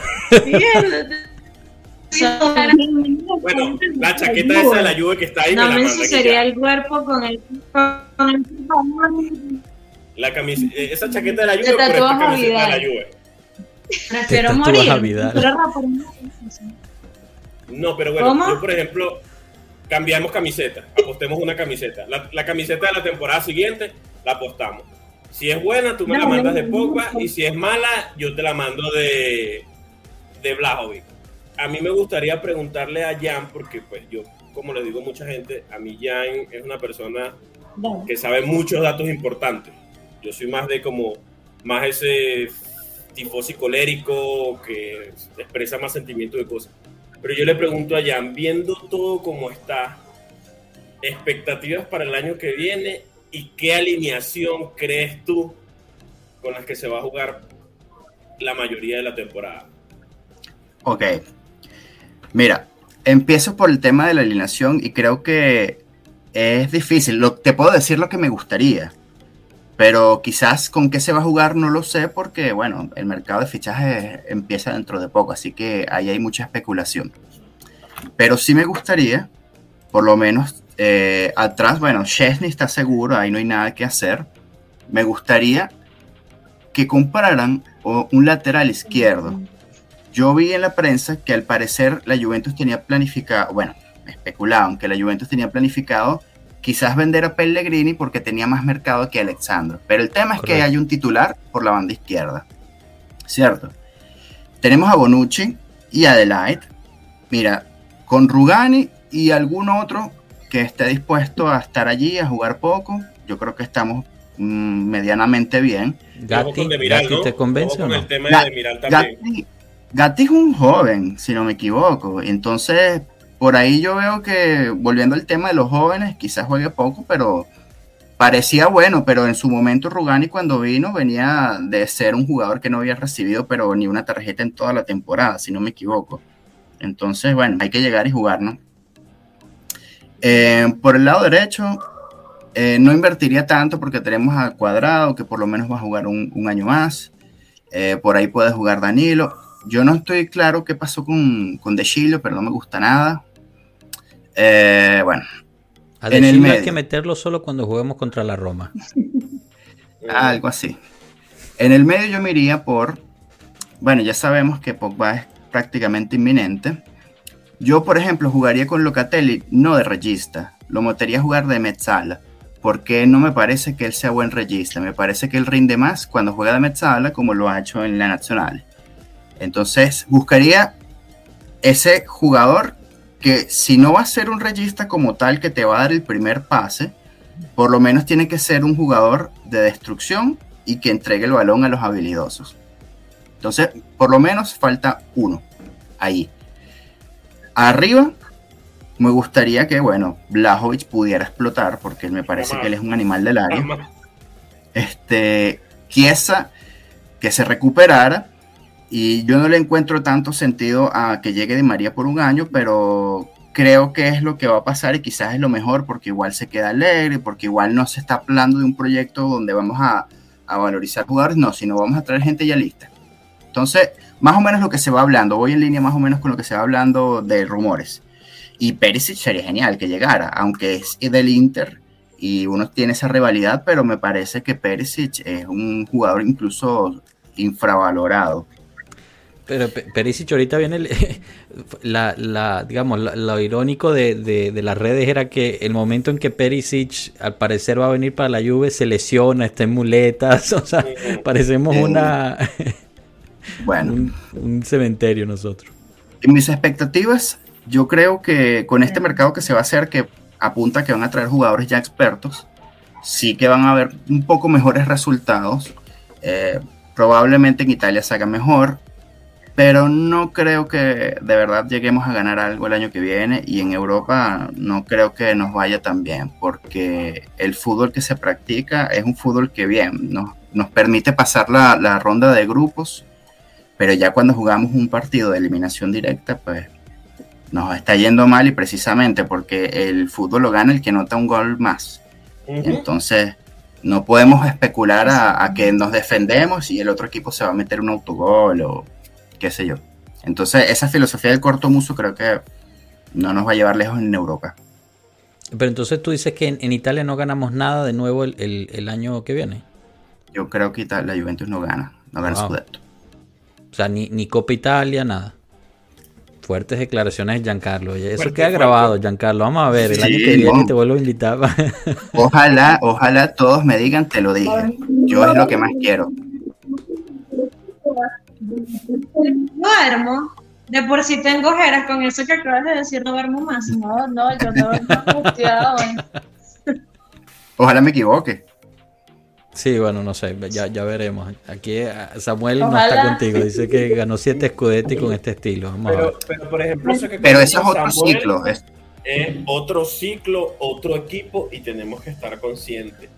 bueno, la chaqueta esa de la lluvia que está ahí. No me, el cuerpo con el, con el la camiseta, eh, esa chaqueta de la lluvia, pero esta camiseta de la lluvia. Prefiero morir. No, pero bueno, yo por ejemplo, cambiamos camiseta, apostemos una camiseta. La, la, camiseta de la temporada siguiente la apostamos. Si es buena, tú me la mandas de Pogba y si es mala, yo te la mando de, de Blajovic. A mí me gustaría preguntarle a Jan, porque pues yo, como le digo a mucha gente, a mí Jan es una persona que sabe muchos datos importantes. Yo soy más de como, más ese tifosi colérico que expresa más sentimientos de cosas. Pero yo le pregunto a Jan, viendo todo como está, expectativas para el año que viene y qué alineación crees tú con las que se va a jugar la mayoría de la temporada. Ok. Mira, empiezo por el tema de la alineación y creo que es difícil. Lo, te puedo decir lo que me gustaría, pero quizás con qué se va a jugar no lo sé porque, bueno, el mercado de fichajes empieza dentro de poco, así que ahí hay mucha especulación. Pero sí me gustaría, por lo menos eh, atrás, bueno, Chesney está seguro, ahí no hay nada que hacer. Me gustaría que compararan un lateral izquierdo. Yo vi en la prensa que al parecer la Juventus tenía planificado, bueno, especulaban que la Juventus tenía planificado quizás vender a Pellegrini porque tenía más mercado que Alexandro. Pero el tema es que hay un titular por la banda izquierda. ¿Cierto? Tenemos a Bonucci y a Adelaide. Mira, con Rugani y algún otro que esté dispuesto a estar allí, a jugar poco, yo creo que estamos mm, medianamente bien. Gatti, ¿te convence o no? Gatti, es un joven, si no me equivoco. Entonces, por ahí yo veo que, volviendo al tema de los jóvenes, quizás juegue poco, pero parecía bueno, pero en su momento Rugani cuando vino venía de ser un jugador que no había recibido pero ni una tarjeta en toda la temporada, si no me equivoco. Entonces, bueno, hay que llegar y jugar, ¿no? Eh, por el lado derecho, eh, no invertiría tanto porque tenemos a Cuadrado, que por lo menos va a jugar un, año más. Eh, por ahí puede jugar Danilo. Yo no estoy claro qué pasó con, con De Chilio, pero no me gusta nada. Eh, bueno. en el medio. hay que meterlo solo cuando juguemos contra la Roma. Algo así. En el medio yo me iría por. Bueno, ya sabemos que Pogba es prácticamente inminente. Yo, por ejemplo, jugaría con Locatelli, no de regista. Lo metería a jugar de mezzala. Porque no me parece que él sea buen regista. Me parece que él rinde más cuando juega de mezzala, como lo ha hecho en la Nacional. Entonces, buscaría ese jugador que si no va a ser un regista como tal que te va a dar el primer pase, por lo menos tiene que ser un jugador de destrucción y que entregue el balón a los habilidosos. Entonces, por lo menos falta uno ahí. Arriba, me gustaría que, bueno, Blajovic pudiera explotar, porque me parece que él es un animal del área. Este, Chiesa, que se recuperara Y yo no le encuentro tanto sentido a que llegue de María por un año, pero creo que es lo que va a pasar y quizás es lo mejor porque igual se queda alegre, porque igual no se está hablando de un proyecto donde vamos a, a valorizar jugadores, no, sino vamos a traer gente ya lista. Entonces, más o menos lo que se va hablando, voy en línea más o menos con lo que se va hablando de rumores. Y Perisic sería genial que llegara, aunque es del Inter y uno tiene esa rivalidad, pero me parece que Perisic es un jugador incluso infravalorado. Pero Perisic ahorita viene la, la, digamos, lo irónico de, de, las redes era que el momento en que Perisic al parecer va a venir para la Juve se lesiona, está en muletas, o sea, parecemos una bueno, un, un cementerio nosotros. En mis expectativas yo creo que con este mercado que se va a hacer, que apunta que van a traer jugadores ya expertos, sí que van a haber un poco mejores resultados. Eh, probablemente en Italia se haga mejor, pero no creo que de verdad lleguemos a ganar algo el año que viene y en Europa no creo que nos vaya tan bien, porque el fútbol que se practica es un fútbol que bien nos, nos permite pasar la, la ronda de grupos, pero ya cuando jugamos un partido de eliminación directa, pues nos está yendo mal y precisamente porque el fútbol lo gana el que nota un gol más. Entonces, no podemos especular a, que nos defendemos y el otro equipo se va a meter un autogol o qué sé yo. Entonces, esa filosofía del corto muso creo que no nos va a llevar lejos en Europa. Pero entonces tú dices que en, Italia no ganamos nada de nuevo el, año que viene. Yo creo que la Juventus no gana, no gana wow. O sea, ni, ni Copa Italia, nada. Fuertes declaraciones de Giancarlo. Eso queda grabado, Giancarlo. Vamos a ver, el año que viene te vuelvo a invitar. Ojalá, ojalá todos me digan, te lo dije. Yo es lo que más quiero. Duermo. De por si tengo ojeras con eso que acabas de decir, no duermo más. No, no, yo no duermo Ojalá me equivoque. Sí, bueno, no sé, ya, ya veremos. Aquí eh, Samuel no está contigo, dice que ganó siete escudetti con este estilo. pero, pero, por ejemplo, eso que pero eso es otro ciclo. Es... otro ciclo, otro equipo y tenemos que estar conscientes.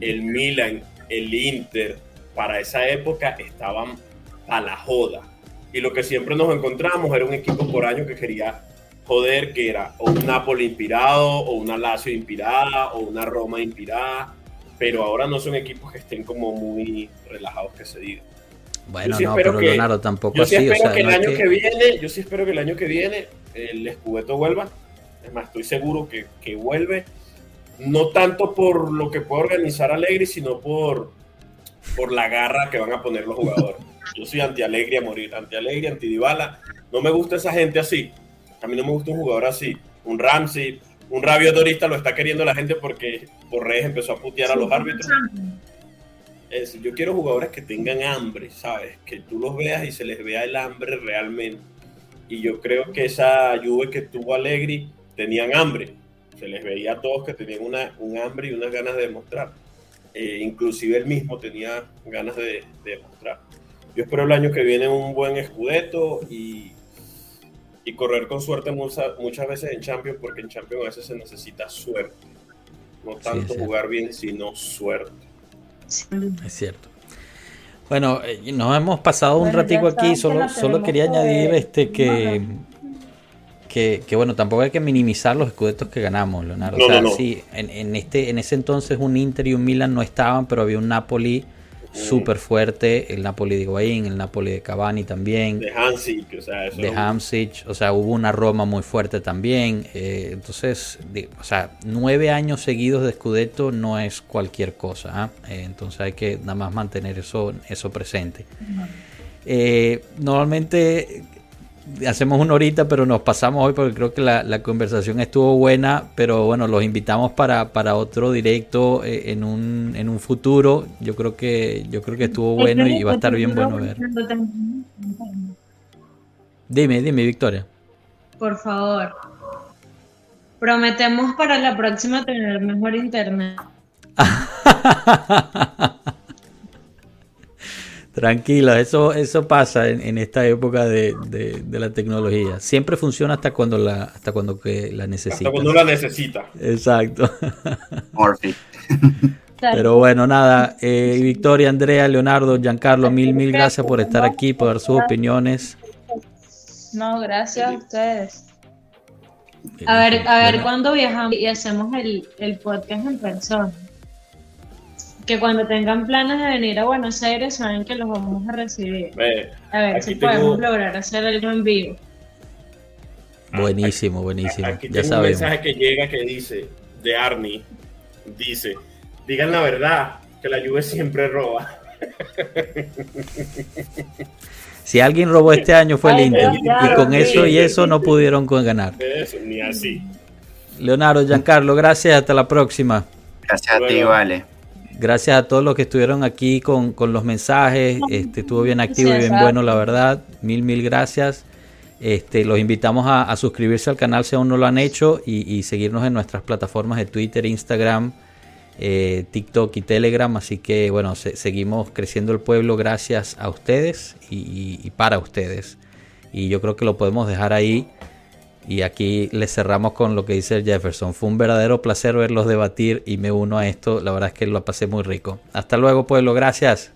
El Milan, el Inter, para esa época estaban a la joda. Y lo que siempre nos encontramos era un equipo por año que quería joder, que era o un Napoli inspirado, o una Lazio inspirada, o una Roma inspirada pero ahora no son equipos que estén como muy relajados que se diga. Bueno, no, pero Leonardo tampoco yo sí así. Espero que el año que... viene, yo sí espero que el año que viene el Scudetto vuelva. Es más, estoy seguro que, que vuelve. No tanto por lo que puede organizar Alegri, sino por, por la garra que van a poner los jugadores. Yo soy anti-Alegri a morir, anti-Alegri, anti-Dybala. No me gusta esa gente así. A mí no me gusta un jugador así. Un Ramsey, un rabio dorista lo está queriendo la gente porque Borrés empezó a putear a los árbitros. Es, yo quiero jugadores que tengan hambre, ¿sabes? Que tú los veas y se les vea el hambre realmente. Y yo creo que esa Juve que tuvo Alegri tenían hambre. Se les veía a todos que tenían una, un hambre y unas ganas de demostrar. Eh, inclusive él mismo tenía ganas de, de demostrar. Yo espero el año que viene un buen escudeto y, y correr con suerte muchas veces en Champions, porque en Champions a veces se necesita suerte. No tanto jugar bien, sino suerte. Es cierto. Bueno, eh, nos hemos pasado un ratico aquí, solo, solo quería añadir este que, que, bueno, tampoco hay que minimizar los escudetos que ganamos, Leonardo. o sea, sí, en, en, este, en ese entonces un Inter y un Milan no estaban, pero había un Napoli súper fuerte, el Napoli de Higuaín, el Napoli de Cavani también. De Hamsik, o sea, De Hamsik, o sea, hubo una Roma muy fuerte también. Eh, entonces, o sea, nueve años seguidos de Scudetto no es cualquier cosa. ¿ah? Eh, entonces hay que nada más mantener eso, eso presente. Eh, normalmente hacemos una horita, pero nos pasamos hoy porque creo que la, conversación estuvo buena, pero bueno, los invitamos para, para otro directo eh, en, un, en un futuro. Yo creo que yo creo que estuvo bueno y va a estar bien bueno ver. Dime, dime, Victoria. Por favor. Prometemos para la próxima tener mejor internet. Tranquila, eso, eso pasa en, esta época de, la tecnología. Siempre funciona hasta cuando la, hasta cuando que la necesita. Hasta cuando la necesita. Exacto. Pero bueno, nada, eh, Victoria, Andrea, Leonardo, Giancarlo, mil, mil gracias por estar aquí, por dar sus opiniones. No, gracias a ustedes. A ver, a ver cuándo viajamos y hacemos el, el podcast en persona. Que cuando tengan planes de venir a Buenos Aires saben que los vamos a recibir. a ver si podemos lograr hacer algo en vivo. Buenísimo, buenísimo. Aquí ya tengo un mensaje que llega que dice, de Arnie, dice, digan la verdad, que la lluvia siempre roba. Si alguien robó este año fue el Inter. Y con eso y eso no pudieron ganar. ni así. Leonardo, Giancarlo, gracias. Hasta la próxima. Gracias a ti, vale. Gracias a todos los que estuvieron aquí con, los mensajes. Este, estuvo bien activo y bien bueno, la verdad. Mil, mil gracias. Este, los invitamos a, suscribirse al canal si aún no lo han hecho y seguirnos en nuestras plataformas de Twitter, Instagram, eh, TikTok y Telegram. Así que bueno, seguimos creciendo el pueblo gracias a ustedes y, para ustedes. Y yo creo que lo podemos dejar ahí. Y aquí les cerramos con lo que dice Jefferson. Fue un verdadero placer verlos debatir y me uno a esto. La verdad es que lo pasé muy rico. Hasta luego, pueblo. Gracias.